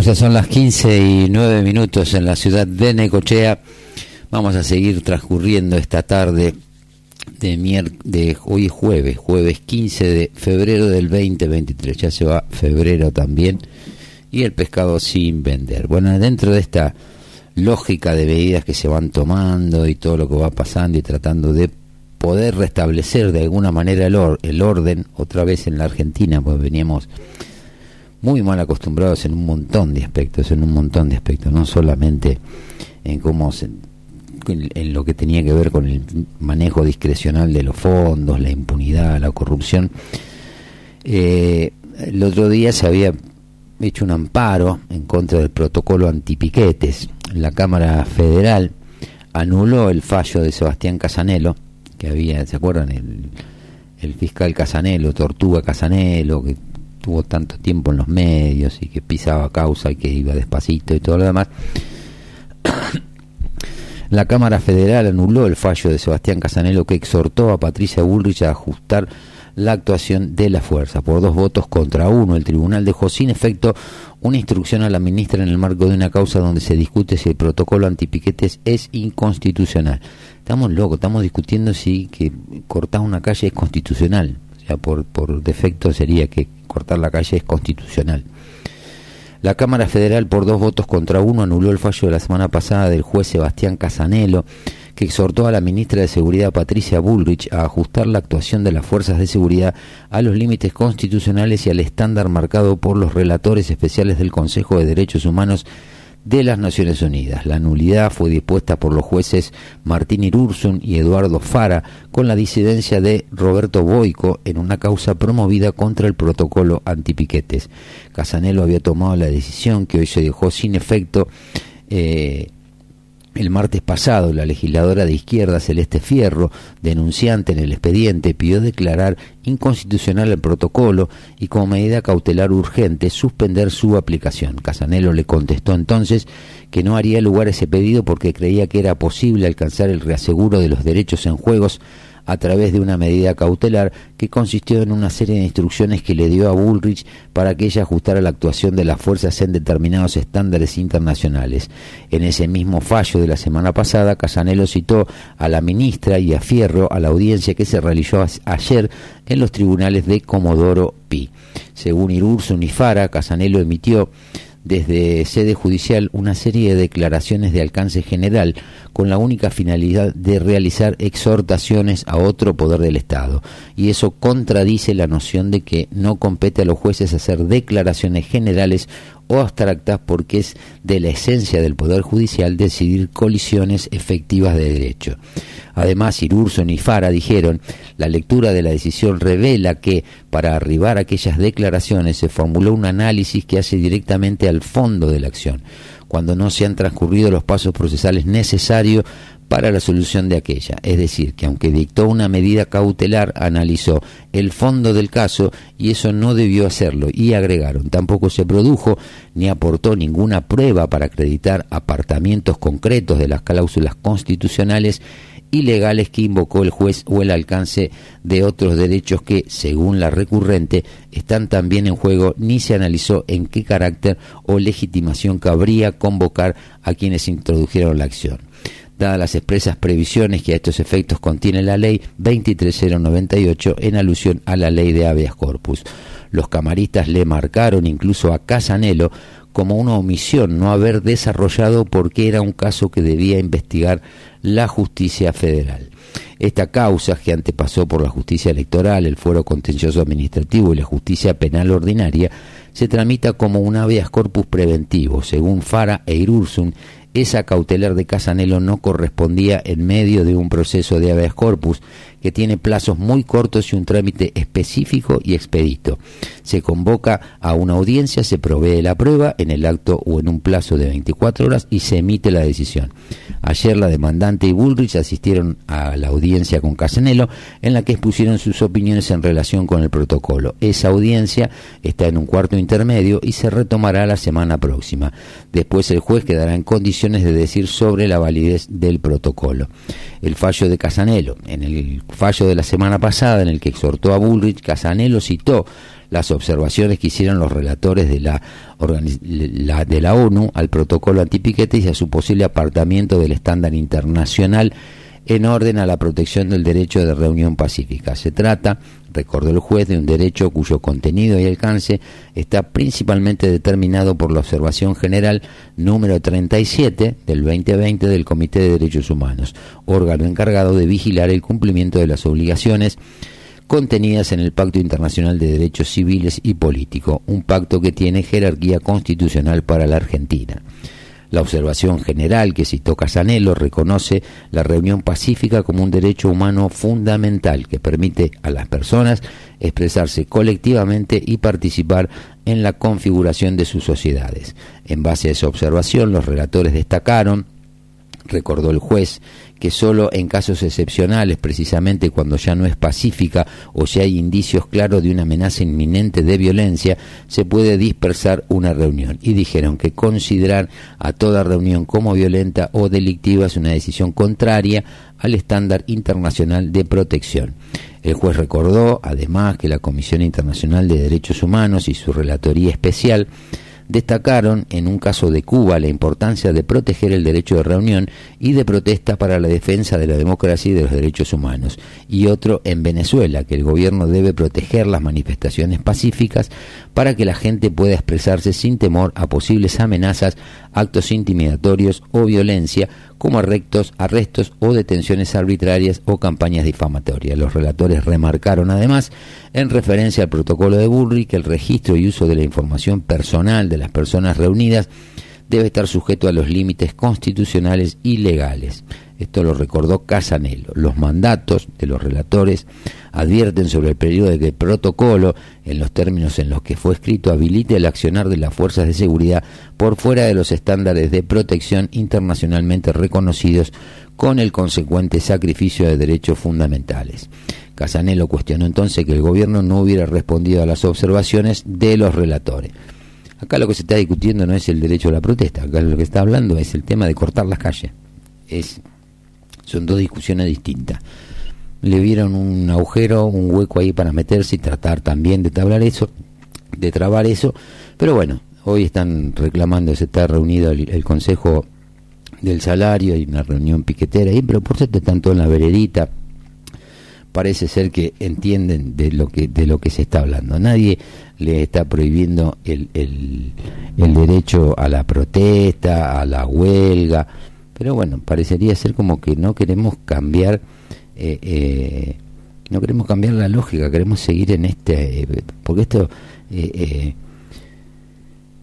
ya son las 15 y 9 minutos en la ciudad de Necochea. Vamos a seguir transcurriendo esta tarde de, de hoy es jueves, jueves 15 de febrero del 2023. Ya se va febrero también y el pescado sin vender. Bueno, dentro de esta lógica de medidas que se van tomando y todo lo que va pasando y tratando de poder restablecer de alguna manera el, or el orden otra vez en la Argentina, pues veníamos muy mal acostumbrados en un montón de aspectos, en un montón de aspectos, no solamente en cómo se, en, lo que tenía que ver con el manejo discrecional de los fondos, la impunidad, la corrupción. Eh, el otro día se había hecho un amparo en contra del protocolo antipiquetes. La Cámara Federal anuló el fallo de Sebastián Casanelo, que había, ¿se acuerdan? El, el fiscal Casanelo, Tortuga Casanelo, que tuvo tanto tiempo en los medios y que pisaba causa y que iba despacito y todo lo demás. La Cámara Federal anuló el fallo de Sebastián Casanelo que exhortó a Patricia Bullrich a ajustar la actuación de la fuerza. Por dos votos contra uno, el tribunal dejó sin efecto una instrucción a la ministra en el marco de una causa donde se discute si el protocolo antipiquetes es inconstitucional. Estamos locos, estamos discutiendo si que cortar una calle es constitucional. O sea, por, por defecto sería que cortar la calle es constitucional. La Cámara Federal, por dos votos contra uno, anuló el fallo de la semana pasada del juez Sebastián Casanelo, que exhortó a la ministra de Seguridad Patricia Bullrich a ajustar la actuación de las fuerzas de seguridad a los límites constitucionales y al estándar marcado por los relatores especiales del Consejo de Derechos Humanos de las Naciones Unidas. La nulidad fue dispuesta por los jueces Martín Irursun y Eduardo Fara con la disidencia de Roberto Boico en una causa promovida contra el protocolo antipiquetes. Casanelo había tomado la decisión que hoy se dejó sin efecto eh, el martes pasado, la legisladora de izquierda Celeste Fierro, denunciante en el expediente, pidió declarar inconstitucional el protocolo y como medida cautelar urgente suspender su aplicación. Casanelo le contestó entonces que no haría lugar ese pedido porque creía que era posible alcanzar el reaseguro de los derechos en juegos a través de una medida cautelar que consistió en una serie de instrucciones que le dio a Bullrich para que ella ajustara la actuación de las fuerzas en determinados estándares internacionales. En ese mismo fallo de la semana pasada, Casanelo citó a la ministra y a Fierro a la audiencia que se realizó ayer en los tribunales de Comodoro Pi. Según Irurso Unifara, Casanelo emitió desde sede judicial una serie de declaraciones de alcance general con la única finalidad de realizar exhortaciones a otro poder del Estado. Y eso contradice la noción de que no compete a los jueces hacer declaraciones generales o abstractas porque es de la esencia del Poder Judicial decidir colisiones efectivas de derecho. Además, Irurson y Fara dijeron, la lectura de la decisión revela que para arribar a aquellas declaraciones se formuló un análisis que hace directamente al fondo de la acción cuando no se han transcurrido los pasos procesales necesarios para la solución de aquella. Es decir, que aunque dictó una medida cautelar, analizó el fondo del caso y eso no debió hacerlo. Y agregaron, tampoco se produjo ni aportó ninguna prueba para acreditar apartamientos concretos de las cláusulas constitucionales ilegales que invocó el juez o el alcance de otros derechos que, según la recurrente, están también en juego, ni se analizó en qué carácter o legitimación cabría convocar a quienes introdujeron la acción. Dadas las expresas previsiones que a estos efectos contiene la ley 23098 en alusión a la ley de habeas corpus. Los camaristas le marcaron incluso a Casanelo como una omisión no haber desarrollado porque era un caso que debía investigar la justicia federal. Esta causa, que antepasó por la justicia electoral, el fuero contencioso administrativo y la justicia penal ordinaria, se tramita como un habeas corpus preventivo. Según Fara e Irursun, esa cautelar de Casanelo no correspondía en medio de un proceso de habeas corpus que tiene plazos muy cortos y un trámite específico y expedito. Se convoca a una audiencia, se provee la prueba en el acto o en un plazo de 24 horas y se emite la decisión. Ayer la demandante y Bullrich asistieron a la audiencia con Casanelo en la que expusieron sus opiniones en relación con el protocolo. Esa audiencia está en un cuarto intermedio y se retomará la semana próxima. Después el juez quedará en condiciones de decir sobre la validez del protocolo. El fallo de Casanelo en el fallo de la semana pasada en el que exhortó a Bullrich, Casanelo citó las observaciones que hicieron los relatores de la, de la ONU al protocolo antipiquetes y a su posible apartamiento del estándar internacional en orden a la protección del derecho de reunión pacífica. Se trata, recordó el juez, de un derecho cuyo contenido y alcance está principalmente determinado por la observación general número 37 del 2020 del Comité de Derechos Humanos, órgano encargado de vigilar el cumplimiento de las obligaciones contenidas en el Pacto Internacional de Derechos Civiles y Políticos, un pacto que tiene jerarquía constitucional para la Argentina. La observación general que citó Casanelo reconoce la reunión pacífica como un derecho humano fundamental que permite a las personas expresarse colectivamente y participar en la configuración de sus sociedades. En base a esa observación, los relatores destacaron Recordó el juez que solo en casos excepcionales, precisamente cuando ya no es pacífica o si hay indicios claros de una amenaza inminente de violencia, se puede dispersar una reunión. Y dijeron que considerar a toda reunión como violenta o delictiva es una decisión contraria al estándar internacional de protección. El juez recordó, además, que la Comisión Internacional de Derechos Humanos y su Relatoría Especial destacaron en un caso de Cuba la importancia de proteger el derecho de reunión y de protesta para la defensa de la democracia y de los derechos humanos, y otro en Venezuela, que el gobierno debe proteger las manifestaciones pacíficas para que la gente pueda expresarse sin temor a posibles amenazas, actos intimidatorios o violencia, como arrestos, arrestos o detenciones arbitrarias o campañas difamatorias. Los relatores remarcaron además, en referencia al protocolo de Burri, que el registro y uso de la información personal de las personas reunidas debe estar sujeto a los límites constitucionales y legales. Esto lo recordó Casanelo. Los mandatos de los relatores advierten sobre el periodo de que el protocolo, en los términos en los que fue escrito, habilite el accionar de las fuerzas de seguridad por fuera de los estándares de protección internacionalmente reconocidos con el consecuente sacrificio de derechos fundamentales. Casanelo cuestionó entonces que el gobierno no hubiera respondido a las observaciones de los relatores. Acá lo que se está discutiendo no es el derecho a la protesta, acá lo que está hablando es el tema de cortar las calles. Es, son dos discusiones distintas. Le vieron un agujero, un hueco ahí para meterse y tratar también de tablar eso, de trabar eso. Pero bueno, hoy están reclamando, se está reunido el, el Consejo del Salario, hay una reunión piquetera ahí, pero por cierto están todos en la veredita. Parece ser que entienden de lo que de lo que se está hablando. Nadie le está prohibiendo el, el, el derecho a la protesta, a la huelga, pero bueno, parecería ser como que no queremos cambiar, eh, eh, no queremos cambiar la lógica, queremos seguir en este, eh, porque esto eh, eh,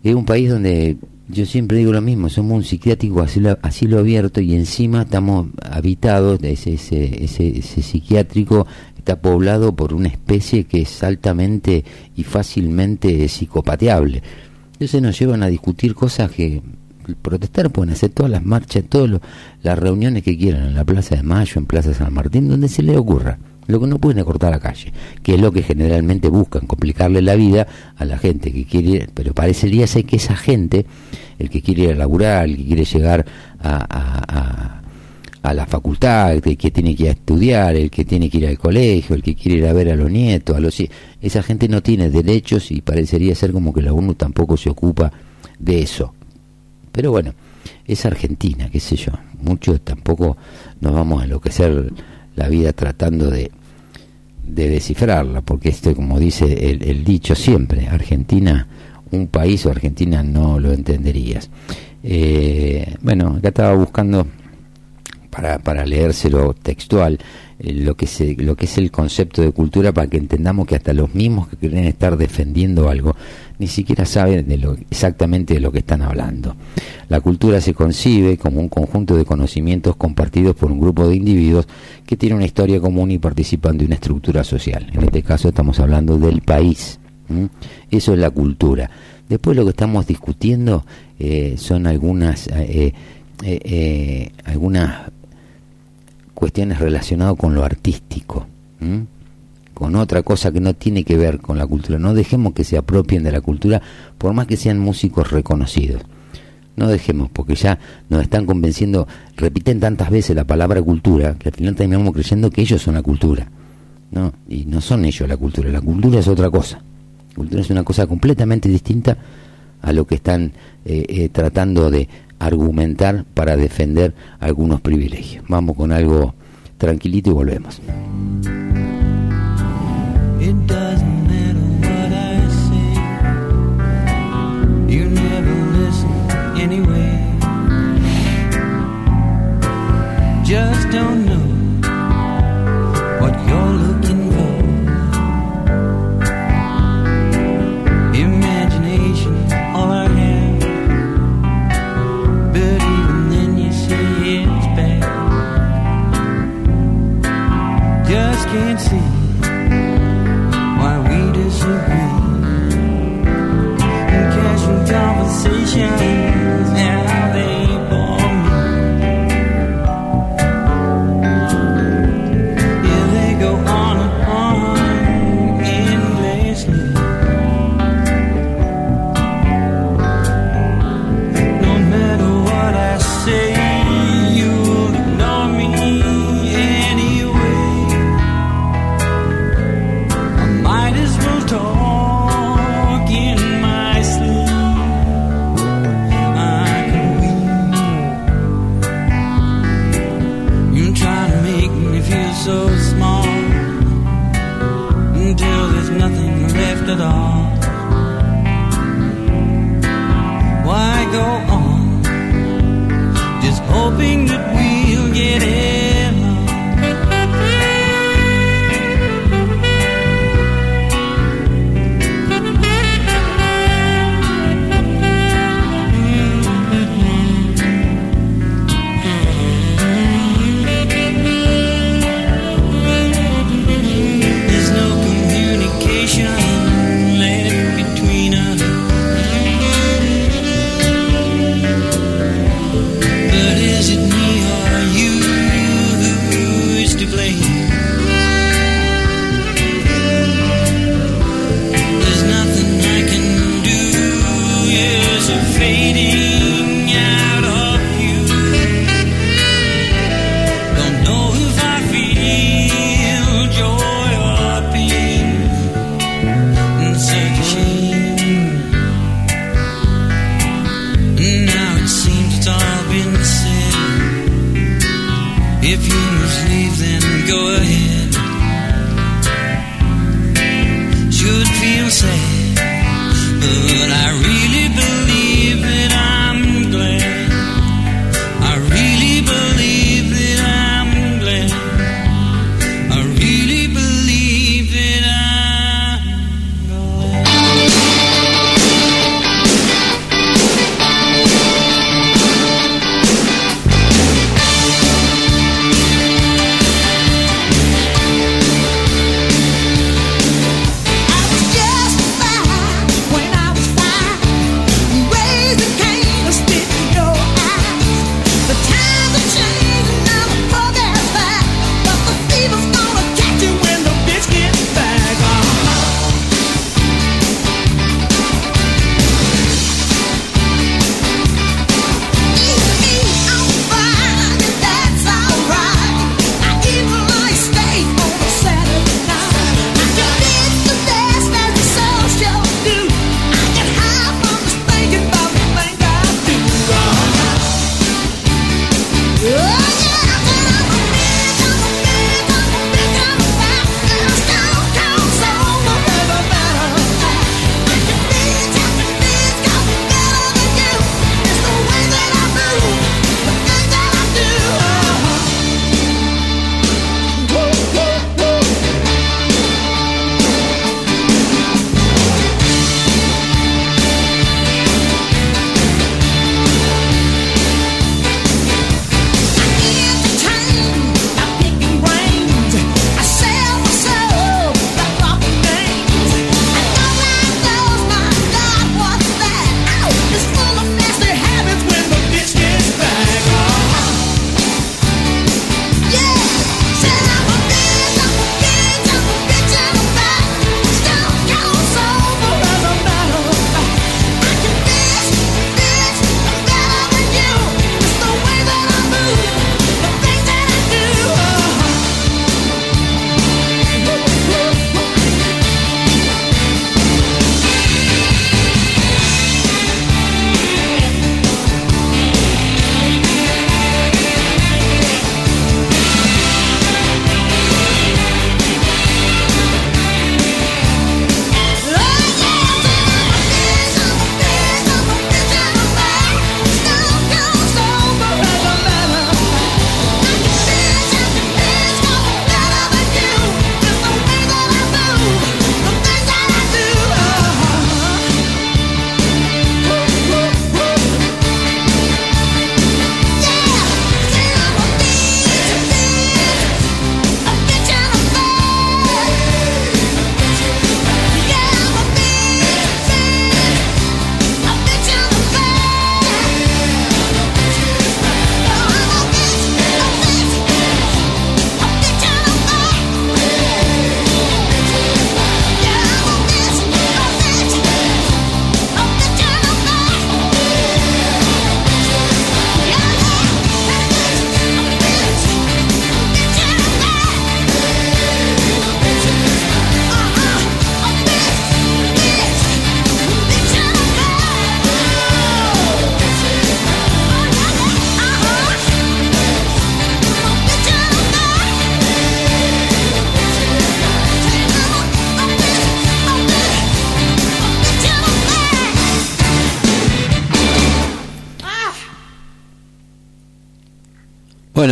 es un país donde yo siempre digo lo mismo, somos un psiquiátrico asilo, asilo abierto y encima estamos habitados, ese, ese, ese, ese psiquiátrico está poblado por una especie que es altamente y fácilmente psicopateable. Entonces nos llevan a discutir cosas que protestar pueden hacer todas las marchas, todas las reuniones que quieran en la Plaza de Mayo, en Plaza San Martín, donde se les ocurra. Lo que no pueden es cortar la calle, que es lo que generalmente buscan, complicarle la vida a la gente que quiere, pero parecería ser que esa gente, el que quiere ir a laburar, el que quiere llegar a, a, a a la facultad, el que tiene que ir a estudiar, el que tiene que ir al colegio, el que quiere ir a ver a los nietos, a los esa gente no tiene derechos y parecería ser como que la ONU tampoco se ocupa de eso. Pero bueno, es Argentina, qué sé yo. Muchos tampoco nos vamos a enloquecer la vida tratando de, de descifrarla, porque este, como dice el, el dicho siempre, Argentina, un país o Argentina no lo entenderías. Eh, bueno, acá estaba buscando para, para leérselo textual, eh, lo, que se, lo que es el concepto de cultura para que entendamos que hasta los mismos que quieren estar defendiendo algo ni siquiera saben de lo, exactamente de lo que están hablando. La cultura se concibe como un conjunto de conocimientos compartidos por un grupo de individuos que tiene una historia común y participan de una estructura social. En este caso estamos hablando del país. Eso es la cultura. Después lo que estamos discutiendo eh, son algunas, eh, algunas cuestiones relacionadas con lo artístico, con otra cosa que no tiene que ver con la cultura. No dejemos que se apropien de la cultura, por más que sean músicos reconocidos. No dejemos, porque ya nos están convenciendo, repiten tantas veces la palabra cultura, que al final terminamos creyendo que ellos son la cultura. No, y no son ellos la cultura, la cultura es otra cosa. La cultura es una cosa completamente distinta a lo que están eh, eh, tratando de argumentar para defender algunos privilegios. Vamos con algo tranquilito y volvemos.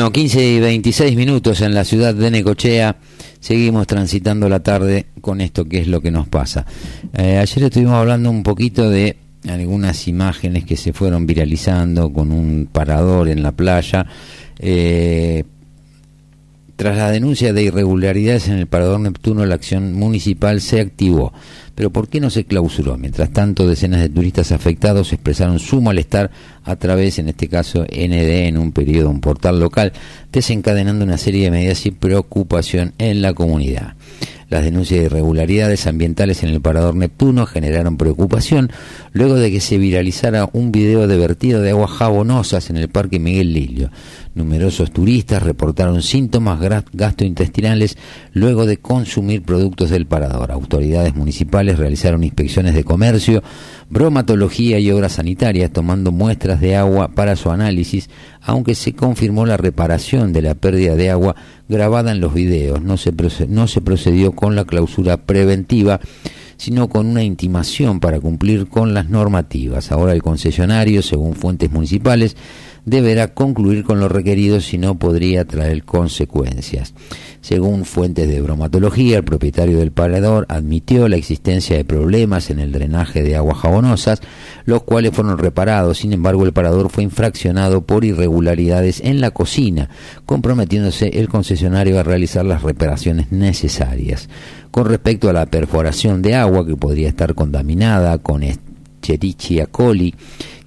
Bueno, 15 y 26 minutos en la ciudad de Necochea. Seguimos transitando la tarde con esto que es lo que nos pasa. Eh, ayer estuvimos hablando un poquito de algunas imágenes que se fueron viralizando con un parador en la playa. Eh, tras la denuncia de irregularidades en el Parador Neptuno, la acción municipal se activó. Pero ¿por qué no se clausuró? Mientras tanto, decenas de turistas afectados expresaron su malestar a través, en este caso, ND, en un periodo, un portal local, desencadenando una serie de medidas y preocupación en la comunidad. Las denuncias de irregularidades ambientales en el Parador Neptuno generaron preocupación luego de que se viralizara un video de vertido de aguas jabonosas en el Parque Miguel Lillo. Numerosos turistas reportaron síntomas gastrointestinales luego de consumir productos del parador. Autoridades municipales realizaron inspecciones de comercio, bromatología y obras sanitarias tomando muestras de agua para su análisis, aunque se confirmó la reparación de la pérdida de agua grabada en los videos. No se, no se procedió con la clausura preventiva sino con una intimación para cumplir con las normativas. Ahora el concesionario, según fuentes municipales, deberá concluir con lo requerido, si no podría traer consecuencias. Según fuentes de bromatología, el propietario del parador admitió la existencia de problemas en el drenaje de aguas jabonosas, los cuales fueron reparados. Sin embargo, el parador fue infraccionado por irregularidades en la cocina, comprometiéndose el concesionario a realizar las reparaciones necesarias. Con respecto a la perforación de agua que podría estar contaminada con Escherichia coli,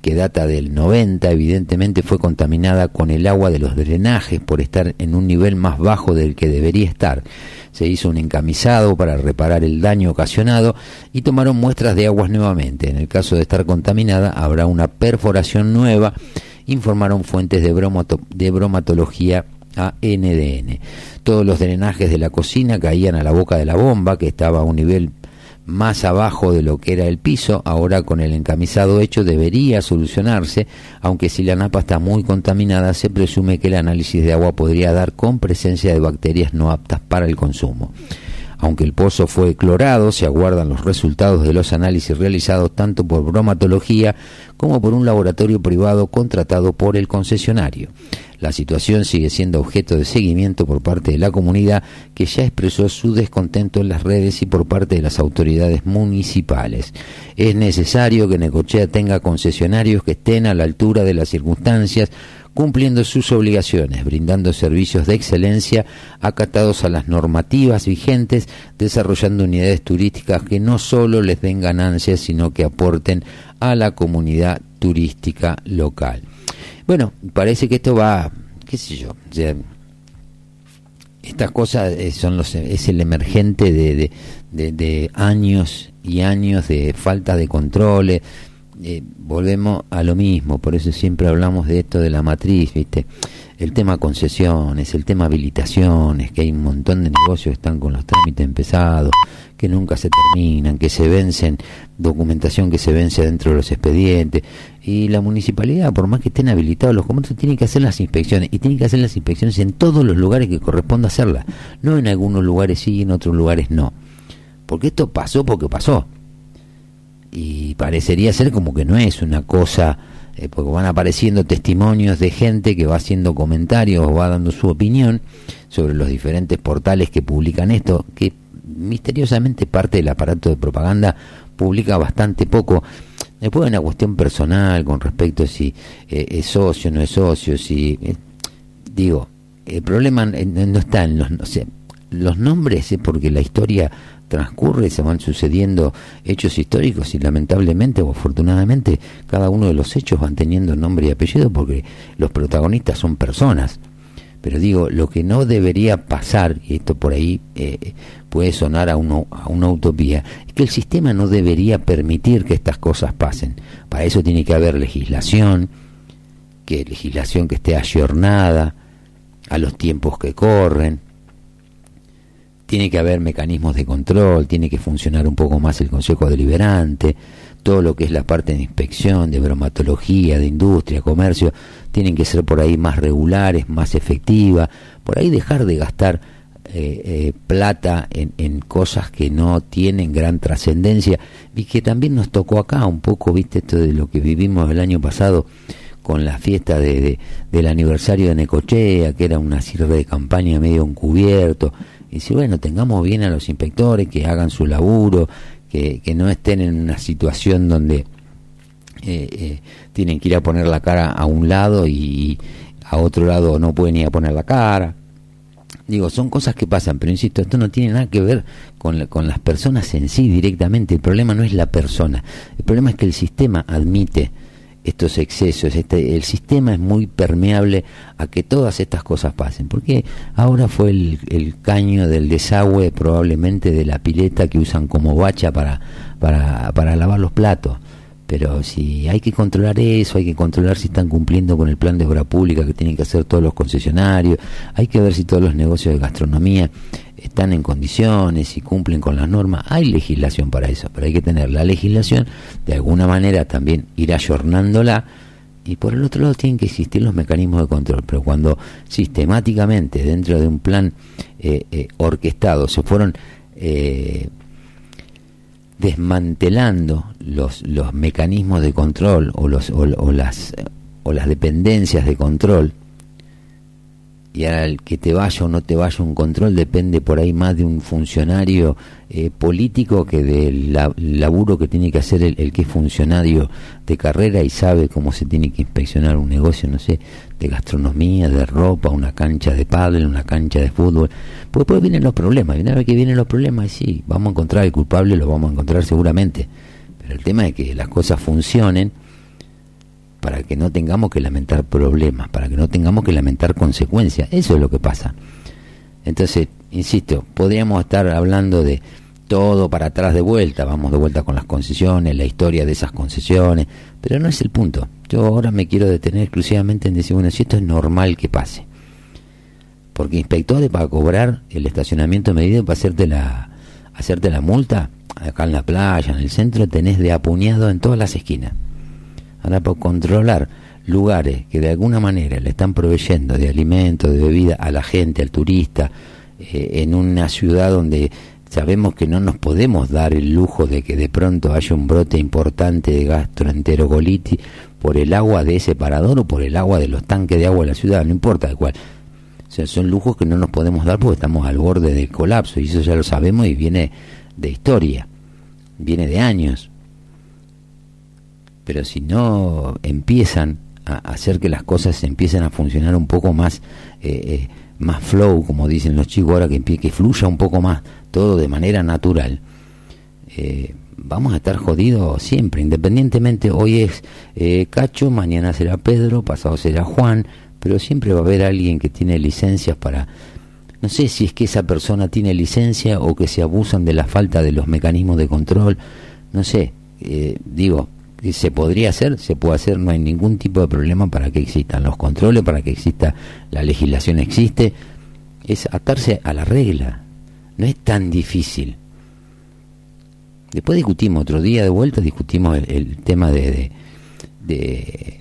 que data del 90, evidentemente fue contaminada con el agua de los drenajes por estar en un nivel más bajo del que debería estar. Se hizo un encamisado para reparar el daño ocasionado y tomaron muestras de aguas nuevamente. En el caso de estar contaminada habrá una perforación nueva, informaron fuentes de, de bromatología a NDN. Todos los drenajes de la cocina caían a la boca de la bomba, que estaba a un nivel más abajo de lo que era el piso, ahora con el encamisado hecho debería solucionarse, aunque si la napa está muy contaminada se presume que el análisis de agua podría dar con presencia de bacterias no aptas para el consumo. Aunque el pozo fue clorado, se aguardan los resultados de los análisis realizados tanto por bromatología como por un laboratorio privado contratado por el concesionario. La situación sigue siendo objeto de seguimiento por parte de la comunidad que ya expresó su descontento en las redes y por parte de las autoridades municipales. Es necesario que Necochea tenga concesionarios que estén a la altura de las circunstancias cumpliendo sus obligaciones, brindando servicios de excelencia acatados a las normativas vigentes, desarrollando unidades turísticas que no solo les den ganancias, sino que aporten a la comunidad turística local. Bueno, parece que esto va, qué sé yo, estas cosas eh, son los, es el emergente de, de, de años y años de falta de controles, eh, volvemos a lo mismo, por eso siempre hablamos de esto de la matriz, ¿viste? El tema concesiones, el tema habilitaciones, que hay un montón de negocios que están con los trámites empezados, que nunca se terminan, que se vencen, documentación que se vence dentro de los expedientes. Y la municipalidad, por más que estén habilitados los comercios, tiene que hacer las inspecciones. Y tiene que hacer las inspecciones en todos los lugares que corresponda hacerlas. No en algunos lugares sí y en otros lugares no. Porque esto pasó porque pasó y parecería ser como que no es una cosa, eh, porque van apareciendo testimonios de gente que va haciendo comentarios o va dando su opinión sobre los diferentes portales que publican esto, que misteriosamente parte del aparato de propaganda publica bastante poco. Después hay una cuestión personal con respecto a si eh, es socio o no es socio, si... Eh, digo, el problema no está en los... No los nombres es porque la historia transcurre, se van sucediendo hechos históricos y lamentablemente o afortunadamente cada uno de los hechos van teniendo nombre y apellido porque los protagonistas son personas. Pero digo, lo que no debería pasar, y esto por ahí eh, puede sonar a, uno, a una utopía, es que el sistema no debería permitir que estas cosas pasen. Para eso tiene que haber legislación, que legislación que esté ayornada a los tiempos que corren, tiene que haber mecanismos de control, tiene que funcionar un poco más el Consejo Deliberante, todo lo que es la parte de inspección, de bromatología, de industria, comercio, tienen que ser por ahí más regulares, más efectivas, por ahí dejar de gastar eh, eh, plata en, cosas que no tienen gran trascendencia y que también nos tocó acá un poco, viste, esto de lo que vivimos el año pasado con la fiesta de, de- del aniversario de Necochea, que era una cierre de campaña medio encubierto. Y si bueno, tengamos bien a los inspectores, que hagan su laburo, que, que no estén en una situación donde eh, eh, tienen que ir a poner la cara a un lado y a otro lado no pueden ir a poner la cara. Digo, son cosas que pasan, pero insisto, esto no tiene nada que ver con, la- con las personas en sí directamente. El problema no es la persona. El problema es que el sistema admite estos excesos. Este, el sistema es muy permeable a que todas estas cosas pasen. Porque ahora fue el, caño del desagüe, probablemente de la pileta que usan como bacha para, para, para lavar los platos. Pero si hay que controlar eso, hay que controlar si están cumpliendo con el plan de obra pública que tienen que hacer todos los concesionarios, hay que ver si todos los negocios de gastronomía están en condiciones, y cumplen con las normas. Hay legislación para eso, pero hay que tener la legislación, de alguna manera también ir ayornándola, y por el otro lado tienen que existir los mecanismos de control. Pero cuando sistemáticamente dentro de un plan eh, eh, orquestado se fueron... eh, desmantelando los, los mecanismos de control o, los, o, o las, o las dependencias de control, y el que te vaya o no te vaya un control depende por ahí más de un funcionario eh, político que del la- laburo que tiene que hacer el, el que es funcionario de carrera y sabe cómo se tiene que inspeccionar un negocio, no sé, de gastronomía, de ropa, una cancha de pádel, una cancha de fútbol. Pues después vienen los problemas, y una vez que vienen los problemas, sí, vamos a encontrar el culpable, lo vamos a encontrar seguramente. Pero el tema es que las cosas funcionen para que no tengamos que lamentar problemas, para que no tengamos que lamentar consecuencias. Eso es lo que pasa. Entonces, insisto, podríamos estar hablando de todo para atrás de vuelta, vamos de vuelta con las concesiones, la historia de esas concesiones, pero no es el punto. Yo ahora me quiero detener exclusivamente en decir, bueno, si esto es normal que pase. Porque inspectores para cobrar el estacionamiento medido para hacerte la, hacerte la multa, acá en la playa, en el centro, tenés de apuñado en todas las esquinas. Ahora, por controlar lugares que de alguna manera le están proveyendo de alimentos, de bebida a la gente, al turista, eh, en una ciudad donde sabemos que no nos podemos dar el lujo de que de pronto haya un brote importante de gastroenterocolitis por el agua de ese parador o por el agua de los tanques de agua de la ciudad, no importa de cuál. O sea, son lujos que no nos podemos dar porque estamos al borde del colapso y eso ya lo sabemos y viene de historia, viene de años pero si no empiezan a hacer que las cosas empiecen a funcionar un poco más eh, eh, más flow como dicen los chicos ahora que que fluya un poco más todo de manera natural eh, vamos a estar jodidos siempre independientemente hoy es eh, Cacho mañana será Pedro pasado será Juan pero siempre va a haber alguien que tiene licencias para no sé si es que esa persona tiene licencia o que se abusan de la falta de los mecanismos de control no sé eh, digo se podría hacer, se puede hacer, no hay ningún tipo de problema para que existan los controles, para que exista la legislación existe, es atarse a la regla, no es tan difícil. Después discutimos, otro día de vuelta discutimos el, tema de, de,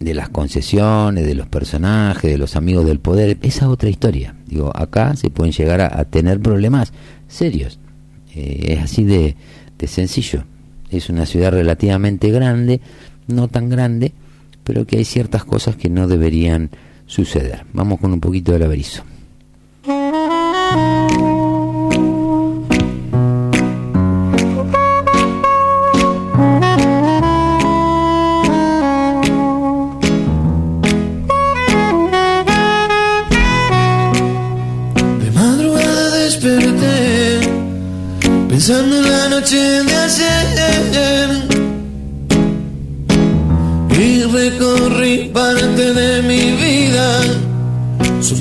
de, las concesiones, de los personajes, de los amigos del poder, esa es otra historia. Digo, acá se pueden llegar a, a tener problemas serios, Eh, es así de, de sencillo es una ciudad relativamente grande, no tan grande, pero que hay ciertas cosas que no deberían suceder. Vamos con un poquito del averizo. Pensando en la noche de ayer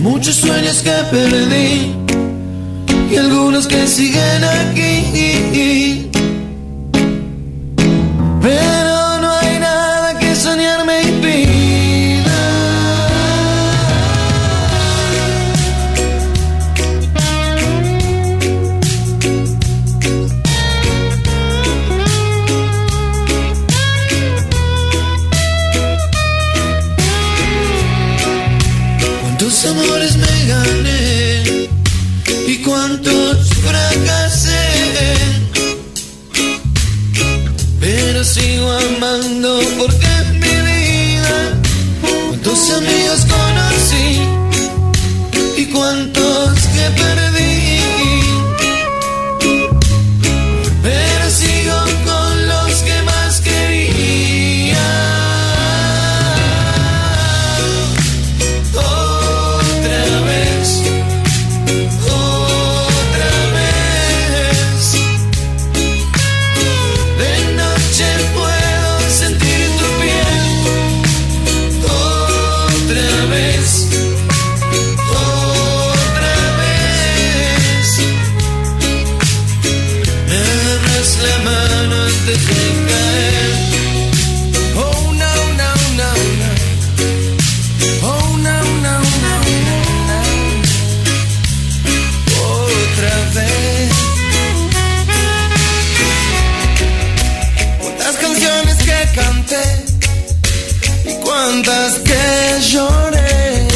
muchos sueños que perdí y algunos que siguen aquí. y cuántas que lloré.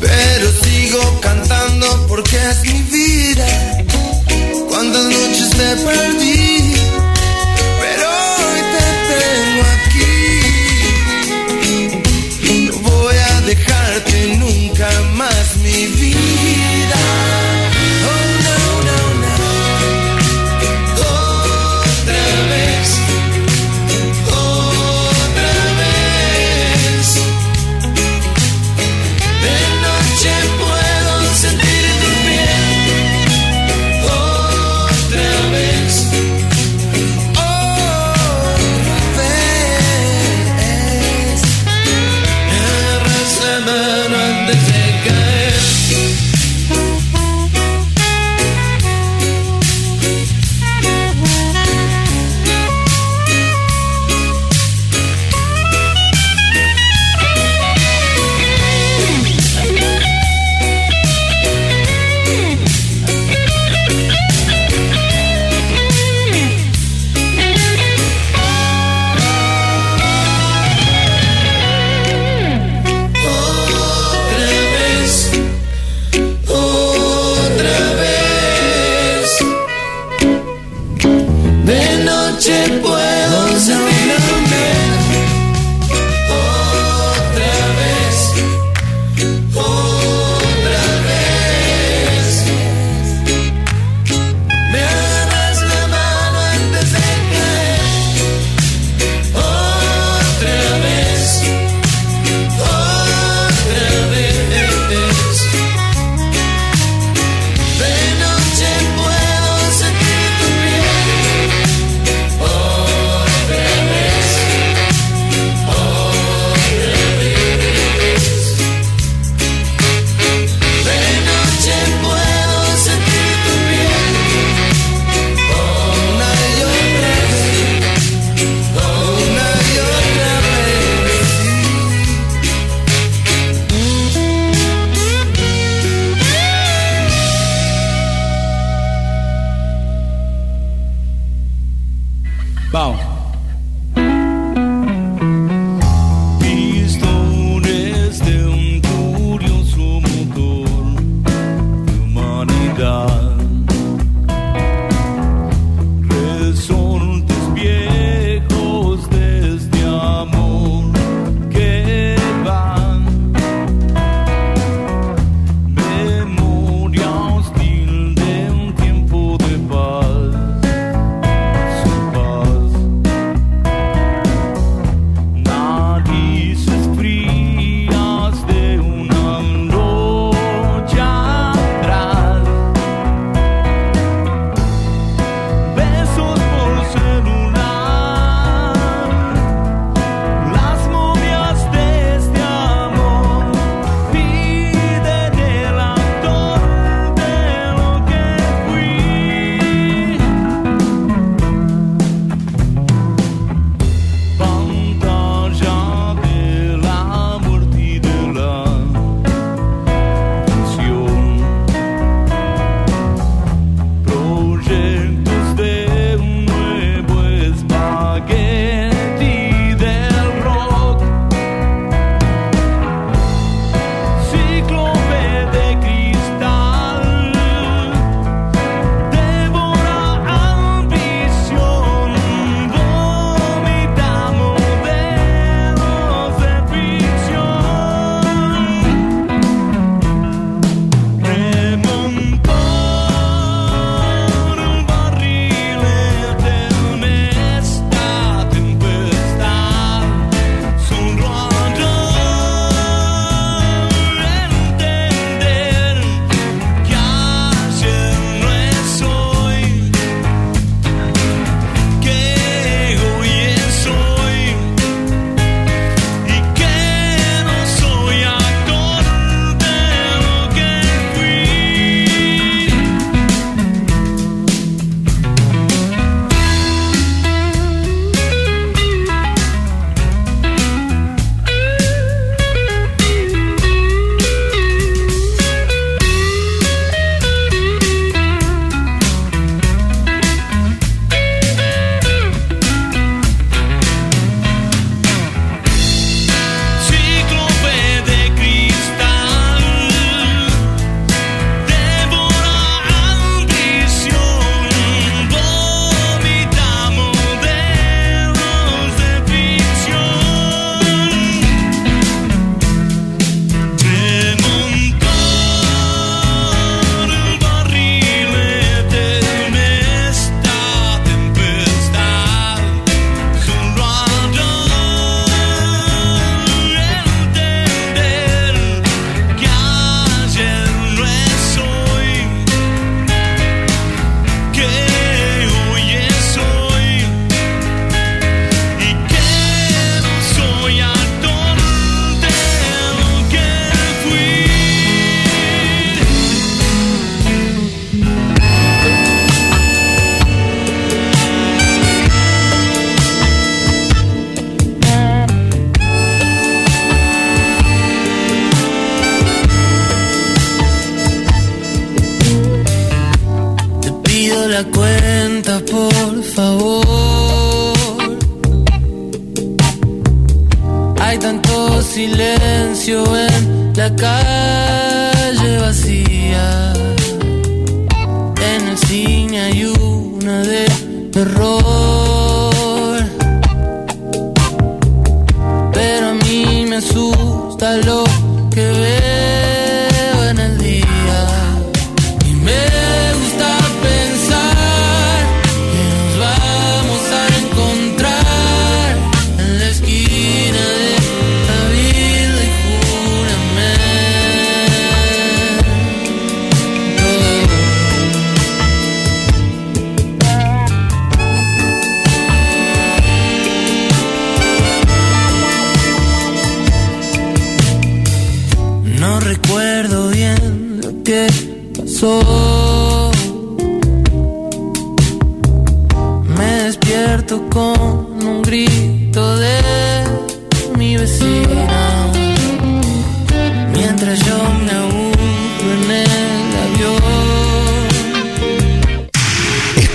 Pero sigo cantando porque es mi vida. Cuántas noches te perdí.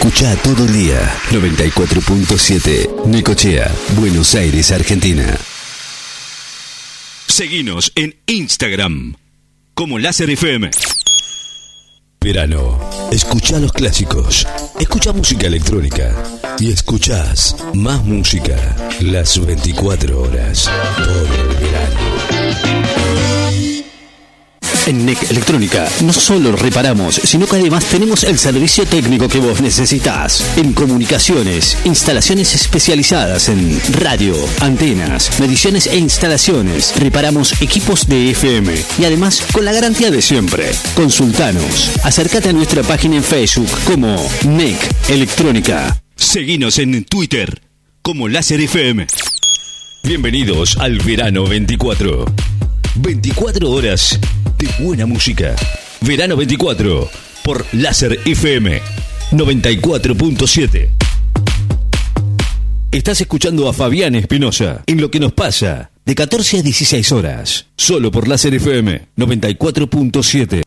Escucha todo el día 94.7 Necochea, Buenos Aires, Argentina. Seguinos en Instagram como Láser FM. Verano. Escucha los clásicos. Escucha música electrónica. Y escuchás más música las 24 horas. Todo el verano. En NEC Electrónica no solo reparamos, sino que además tenemos el servicio técnico que vos necesitas. En comunicaciones, instalaciones especializadas en radio, antenas, mediciones e instalaciones. Reparamos equipos de FM y además con la garantía de siempre. Consultanos. Acércate a nuestra página en Facebook como NEC Electrónica. Seguinos en Twitter como Láser FM. Bienvenidos al verano 24. 24 horas de buena música. Verano 24 por Láser FM 94.7. Estás escuchando a Fabián Espinosa en lo que nos pasa de 14 a 16 horas, solo por Láser FM 94.7.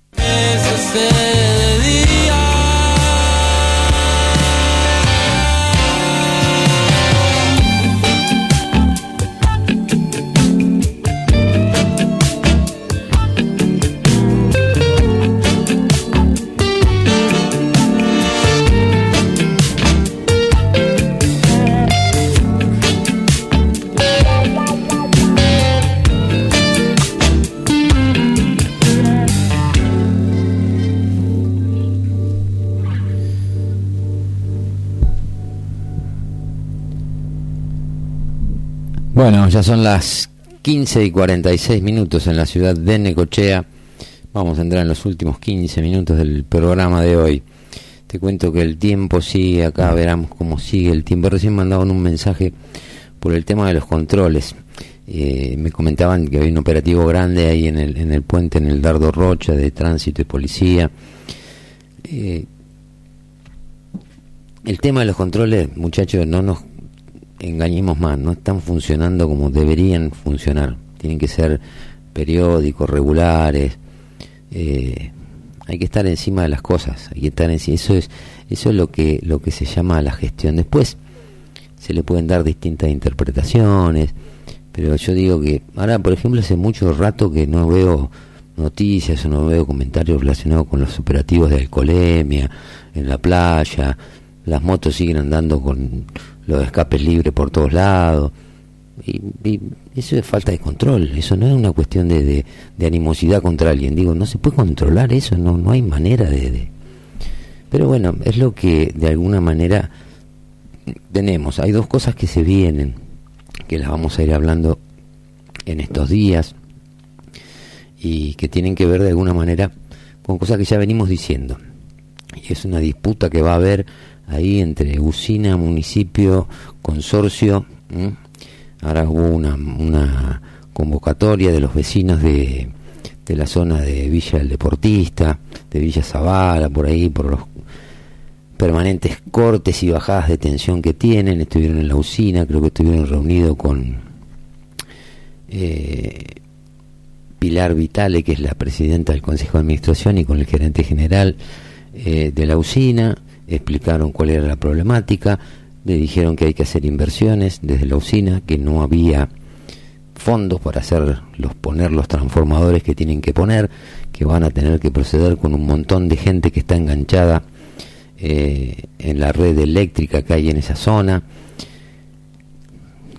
Bueno, ya son las 15 y 46 minutos en la ciudad de Necochea. Vamos a entrar en los últimos 15 minutos del programa de hoy. Te cuento que el tiempo sigue acá, veremos cómo sigue el tiempo. Recién mandaban un mensaje por el tema de los controles. Eh, me comentaban que había un operativo grande ahí en el, en el puente, en el Dardo Rocha, de tránsito y policía. Eh, el tema de los controles, muchachos, no nos engañemos más, no están funcionando como deberían funcionar. Tienen que ser periódicos, regulares. eh, hay que estar encima de las cosas. Hay que estar encima. Eso es, eso es lo que, lo que se llama la gestión. Después se le pueden dar distintas interpretaciones, pero yo digo que ahora, por ejemplo, hace mucho rato que no veo noticias o no veo comentarios relacionados con los operativos de alcoholemia en la playa. Las motos siguen andando con los escapes libres por todos lados. Y, y eso es falta de control, eso no es una cuestión de, de, de animosidad contra alguien. Digo, no se puede controlar eso, no, no hay manera de, de... Pero bueno, es lo que de alguna manera tenemos. Hay dos cosas que se vienen, que las vamos a ir hablando en estos días y que tienen que ver de alguna manera con cosas que ya venimos diciendo. Y es una disputa que va a haber ahí entre usina, municipio, consorcio. Ahora hubo una, una convocatoria de los vecinos de, de la zona de Villa del Deportista, de Villa Zavala, por ahí, por los permanentes cortes y bajadas de tensión que tienen. Estuvieron en la usina, creo que estuvieron reunidos con eh, Pilar Vitale, que es la presidenta del Consejo de Administración, y con el gerente general eh, de la usina. Explicaron cuál era la problemática. le dijeron que hay que hacer inversiones desde la usina, que no había fondos para hacer los poner los transformadores que tienen que poner, que van a tener que proceder con un montón de gente que está enganchada eh, en la red eléctrica que hay en esa zona,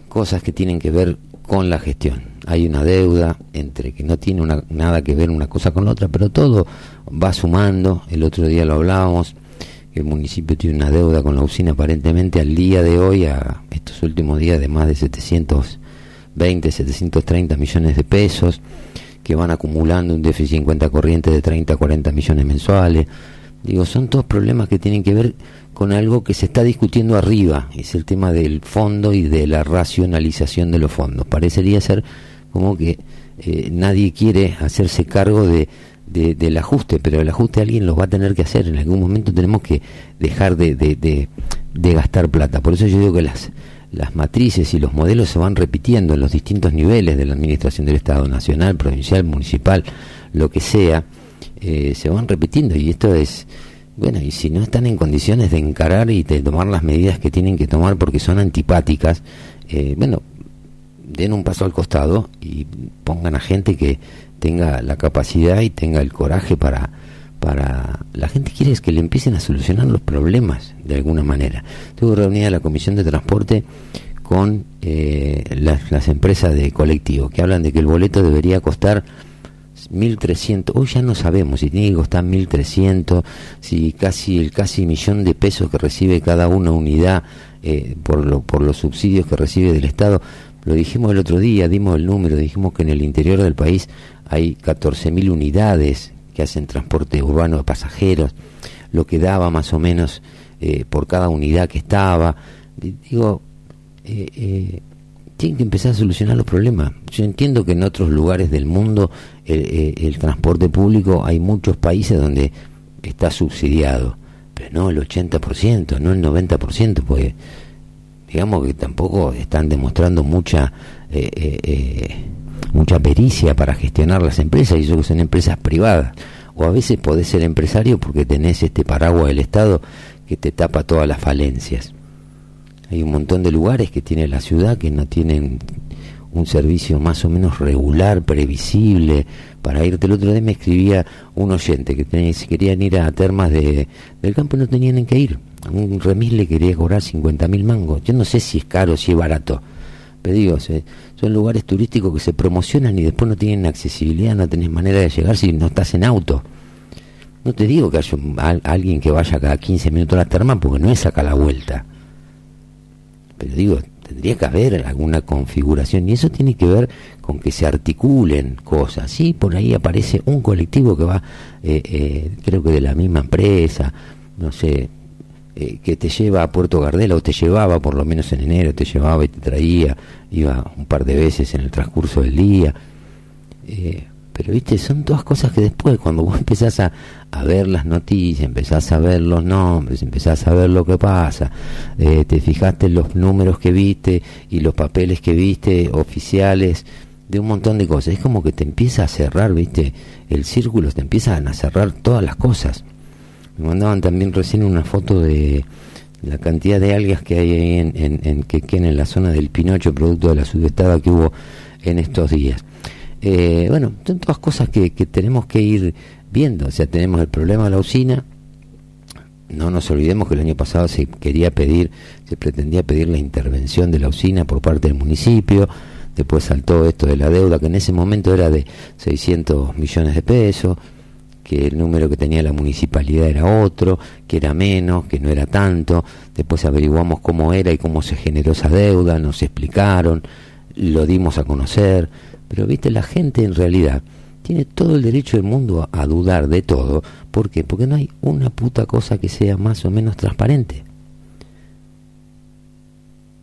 cosas que tienen que ver con la gestión. Hay una deuda entre que no tiene una, nada que ver una cosa con la otra, pero todo va sumando. El otro día lo hablábamos, el municipio tiene una deuda con la usina aparentemente al día de hoy, a estos últimos días, de más de 720, 730 millones de pesos, que van acumulando un déficit en cuenta corriente de 30, 40 millones mensuales. Digo, son todos problemas que tienen que ver con algo que se está discutiendo arriba, es el tema del fondo y de la racionalización de los fondos. Parecería ser como que eh, nadie quiere hacerse cargo de, de- del ajuste, pero el ajuste alguien lo va a tener que hacer. En algún momento tenemos que dejar de, de, de- de gastar plata. Por eso yo digo que las, las matrices y los modelos se van repitiendo en los distintos niveles de la administración del Estado, nacional, provincial, municipal, lo que sea, eh, se van repitiendo y esto es, bueno, y si no están en condiciones de encarar y de tomar las medidas que tienen que tomar porque son antipáticas, eh, bueno, den un paso al costado y pongan a gente que tenga la capacidad y tenga el coraje para para la gente quiere es que le empiecen a solucionar los problemas de alguna manera. Estuve reunida la comisión de transporte con eh, las, las empresas de colectivo que hablan de que el boleto debería costar 1.300, hoy ya no sabemos si tiene que costar 1.300, si casi el casi millón de pesos que recibe cada una unidad eh, por, lo, por los subsidios que recibe del Estado. Lo dijimos el otro día, dimos el número, dijimos que en el interior del país hay 14.000 unidades que hacen transporte urbano de pasajeros, lo que daba más o menos eh, por cada unidad que estaba. Di- Digo, eh, eh, tienen que empezar a solucionar los problemas. Yo entiendo que en otros lugares del mundo el, eh, el transporte público hay muchos países donde está subsidiado, pero no el 80%, no el 90%, porque digamos que tampoco están demostrando mucha eh, eh, eh, mucha pericia para gestionar las empresas y eso que son empresas privadas o a veces podés ser empresario porque tenés este paraguas del Estado que te tapa todas las falencias hay un montón de lugares que tiene la ciudad que no tienen un servicio más o menos regular, previsible, para irte. El otro día me escribía un oyente que tenía, si querían ir a termas de, del campo no tenían en qué ir. Un remis le quería cobrar 50 mil mangos. Yo no sé si es caro, si es barato. Pero digo, se- son lugares turísticos que se promocionan y después no tienen accesibilidad, no tenés manera de llegar si no estás en auto. No te digo que haya un- al- alguien que vaya cada 15 minutos a la terma porque no es acá la vuelta pero digo, tendría que haber alguna configuración y eso tiene que ver con que se articulen cosas. Sí, por ahí aparece un colectivo que va, eh, eh, creo que de la misma empresa, no sé, eh, que te lleva a Puerto Gardela o te llevaba por lo menos en enero, te llevaba y te traía, iba un par de veces en el transcurso del día. Eh, pero viste, son todas cosas que después, cuando vos empezás a, a ver las noticias, empezás a ver los nombres, empezás a ver lo que pasa, eh, te fijaste en los números que viste y los papeles que viste oficiales, de un montón de cosas. Es como que te empieza a cerrar, viste, el círculo, te empiezan a cerrar todas las cosas. Me mandaban también recién una foto de la cantidad de algas que hay ahí en, en, en en la zona del Pinocho, producto de la subestada que hubo en estos días. Eh, bueno, son todas cosas que, que tenemos que ir viendo. O sea, tenemos el problema de la usina. No nos olvidemos que el año pasado se quería pedir, se pretendía pedir la intervención de la usina por parte del municipio. Después saltó esto de la deuda, que en ese momento era de 600 millones de pesos, que el número que tenía la municipalidad era otro, que era menos, que no era tanto. Después averiguamos cómo era y cómo se generó esa deuda, nos explicaron, lo dimos a conocer. Pero viste, la gente en realidad tiene todo el derecho del mundo a, dudar de todo. ¿Por qué? Porque no hay una puta cosa que sea más o menos transparente.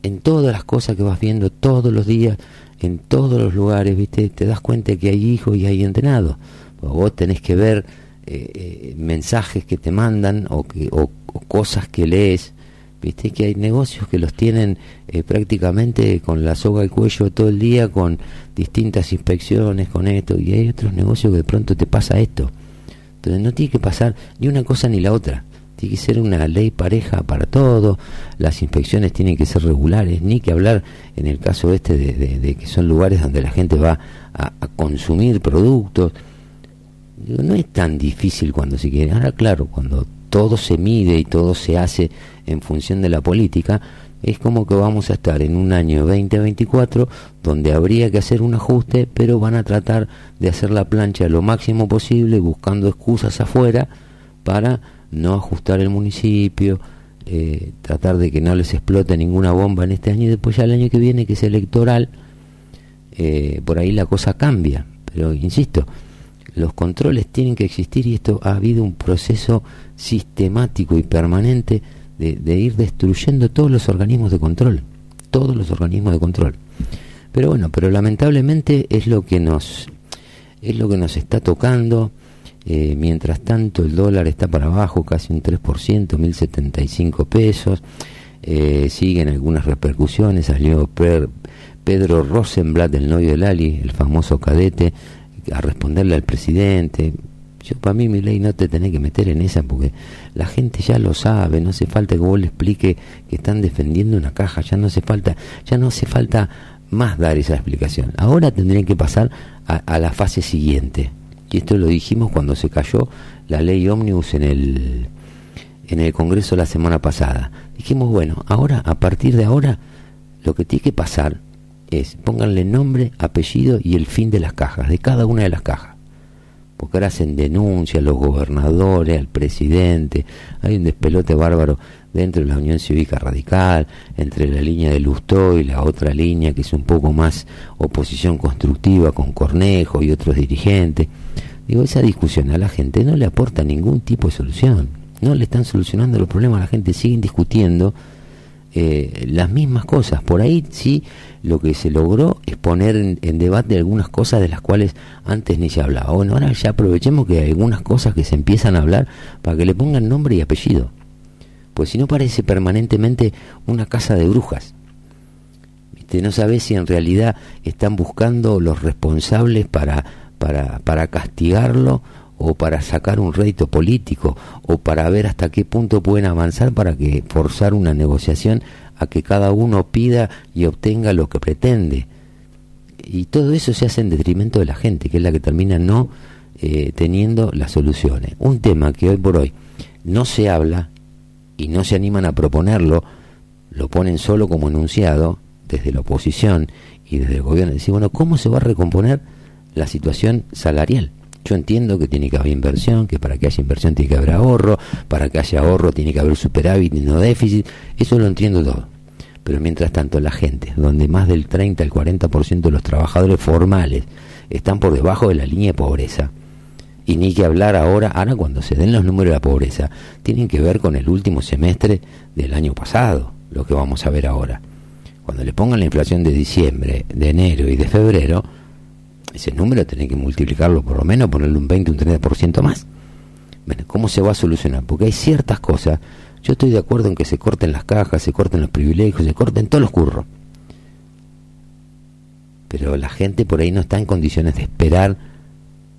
En todas las cosas que vas viendo todos los días, en todos los lugares, viste, te das cuenta que hay hijos y hay entrenados. Vos tenés que ver eh, eh, mensajes que te mandan o, que, o, o cosas que lees. Viste que hay negocios que los tienen eh, prácticamente con la soga al cuello todo el día, con distintas inspecciones, con esto, y hay otros negocios que de pronto te pasa esto. Entonces no tiene que pasar ni una cosa ni la otra. Tiene que ser una ley pareja para todo, las inspecciones tienen que ser regulares, ni que hablar en el caso este de, que son lugares donde la gente va a consumir productos. Digo, no es tan difícil cuando se quiere. Ahora, claro, cuando todo se mide y todo se hace en función de la política, es como que vamos a estar en un año 2024 donde habría que hacer un ajuste, pero van a tratar de hacer la plancha lo máximo posible buscando excusas afuera para no ajustar el municipio, eh, tratar de que no les explote ninguna bomba en este año y después ya el año que viene, que es electoral, eh, por ahí la cosa cambia. Pero insisto, los controles tienen que existir y esto ha habido un proceso sistemático y permanente de, de ir destruyendo todos los organismos de control, todos los organismos de control. Pero bueno, pero lamentablemente es lo que nos es lo que nos está tocando. Eh, mientras tanto, el dólar está para abajo, casi un 3%, 1075 pesos. Eh, siguen algunas repercusiones. Salió Pedro Rosenblatt, el novio de Lali, el famoso cadete, a responderle al presidente. Yo, para mí, mi ley, no te tenés que meter en esa porque la gente ya lo sabe. No hace falta que vos le explique que están defendiendo una caja. Ya no hace falta, ya no hace falta más dar esa explicación. Ahora tendrían que pasar a, la fase siguiente. Y esto lo dijimos cuando se cayó la ley ómnibus en el, en el Congreso la semana pasada. Dijimos, bueno, ahora, a partir de ahora, lo que tiene que pasar es pónganle nombre, apellido y el fin de las cajas, de cada una de las cajas. Porque ahora hacen denuncia a los gobernadores, al presidente, hay un despelote bárbaro dentro de la Unión Cívica Radical, entre la línea de Lustó y la otra línea que es un poco más oposición constructiva con Cornejo y otros dirigentes. Digo, esa discusión a la gente no le aporta ningún tipo de solución. No le están solucionando los problemas a la gente, siguen discutiendo eh, las mismas cosas. Por ahí sí lo que se logró es poner en, en debate algunas cosas de las cuales antes ni se hablaba. Bueno, ahora ya aprovechemos que hay algunas cosas que se empiezan a hablar para que le pongan nombre y apellido. Pues si no parece permanentemente una casa de brujas. ¿Viste? No sabes si en realidad están buscando los responsables para, para, para castigarlo o para sacar un rédito político o para ver hasta qué punto pueden avanzar para que forzar una negociación a que cada uno pida y obtenga lo que pretende. Y todo eso se hace en detrimento de la gente, que es la que termina no eh, teniendo las soluciones. Un tema que hoy por hoy no se habla y no se animan a proponerlo, lo ponen solo como enunciado desde la oposición y desde el gobierno. Decir, bueno, ¿cómo se va a recomponer la situación salarial? Yo entiendo que tiene que haber inversión, que para que haya inversión tiene que haber ahorro, para que haya ahorro tiene que haber superávit y no déficit, eso lo entiendo todo. Pero mientras tanto la gente, donde más del 30 al 40% de los trabajadores formales están por debajo de la línea de pobreza, y ni que hablar ahora, ahora cuando se den los números de la pobreza, tienen que ver con el último semestre del año pasado, lo que vamos a ver ahora. Cuando le pongan la inflación de diciembre, de enero y de febrero, ese número tiene que multiplicarlo por lo menos, ponerle un 20, un 30% más. Bueno, ¿cómo se va a solucionar? Porque hay ciertas cosas, yo estoy de acuerdo en que se corten las cajas, se corten los privilegios, se corten todos los curros. Pero la gente por ahí no está en condiciones de esperar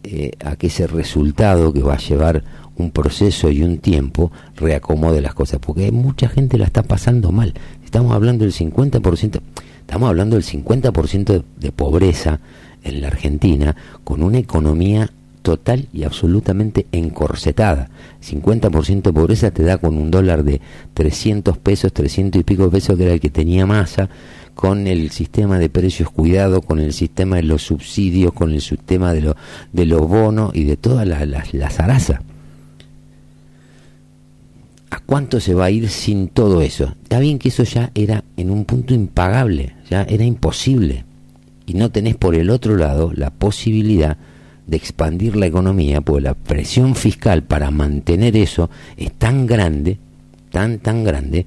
eh, a que ese resultado que va a llevar un proceso y un tiempo reacomode las cosas, porque mucha gente la está pasando mal. Estamos hablando del 50%, estamos hablando del 50% de pobreza en la Argentina con una economía total y absolutamente encorsetada. 50% de pobreza te da con un dólar de 300 pesos, 300 y pico pesos que era el que tenía masa, con el sistema de precios cuidado, con el sistema de los subsidios, con el sistema de, lo, de los bonos y de toda la, la, zaraza. ¿A cuánto se va a ir sin todo eso? Está bien que eso ya era en un punto impagable, ya era imposible. Y no tenés por el otro lado la posibilidad de expandir la economía, porque la presión fiscal para mantener eso es tan grande, tan, tan grande,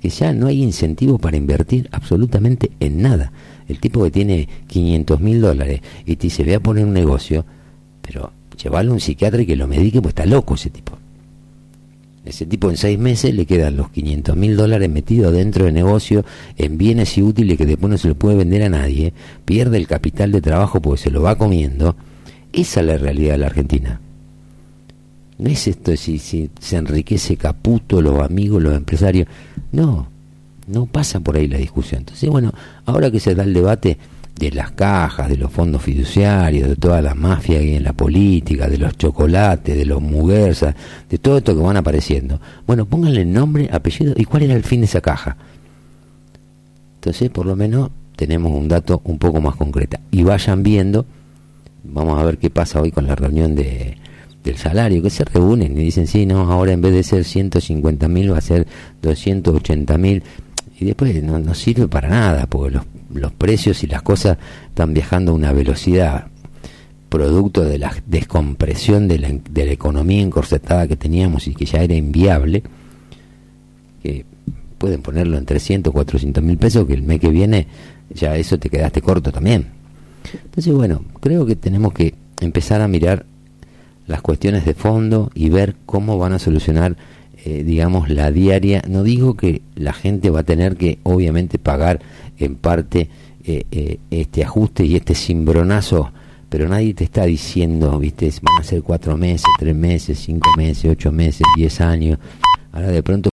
que ya no hay incentivo para invertir absolutamente en nada. El tipo que tiene 500 mil dólares y te dice, voy a poner un negocio, pero llevarlo a un psiquiatra y que lo medique, pues está loco ese tipo. Ese tipo en seis meses le quedan los 500 mil dólares metidos dentro del negocio en bienes y útiles que después no se lo puede vender a nadie, pierde el capital de trabajo porque se lo va comiendo. Esa es la realidad de la Argentina. No es esto si, si se enriquece Caputo, los amigos, los empresarios. No, no pasa por ahí la discusión. Entonces, bueno, ahora que se da el debate de las cajas, de los fondos fiduciarios, de toda la mafia que hay en la política, de los chocolates, de los muguersas, de todo esto que van apareciendo. Bueno, pónganle nombre, apellido y cuál era el fin de esa caja. Entonces, por lo menos tenemos un dato un poco más concreto. Y vayan viendo, vamos a ver qué pasa hoy con la reunión de, del salario, que se reúnen y dicen, sí, no, ahora en vez de ser 150 mil va a ser 280 mil. Y después no, no sirve para nada, porque los los precios y las cosas están viajando a una velocidad producto de la descompresión de la, de la economía encorsetada que teníamos y que ya era inviable, que pueden ponerlo en 300, 400 mil pesos, que el mes que viene ya eso te quedaste corto también. Entonces, bueno, creo que tenemos que empezar a mirar las cuestiones de fondo y ver cómo van a solucionar, eh, digamos, la diaria. No digo que la gente va a tener que, obviamente, pagar en parte eh, eh, este ajuste y este cimbronazo, pero nadie te está diciendo, viste, van a ser cuatro meses, tres meses, cinco meses, ocho meses, diez años. Ahora de pronto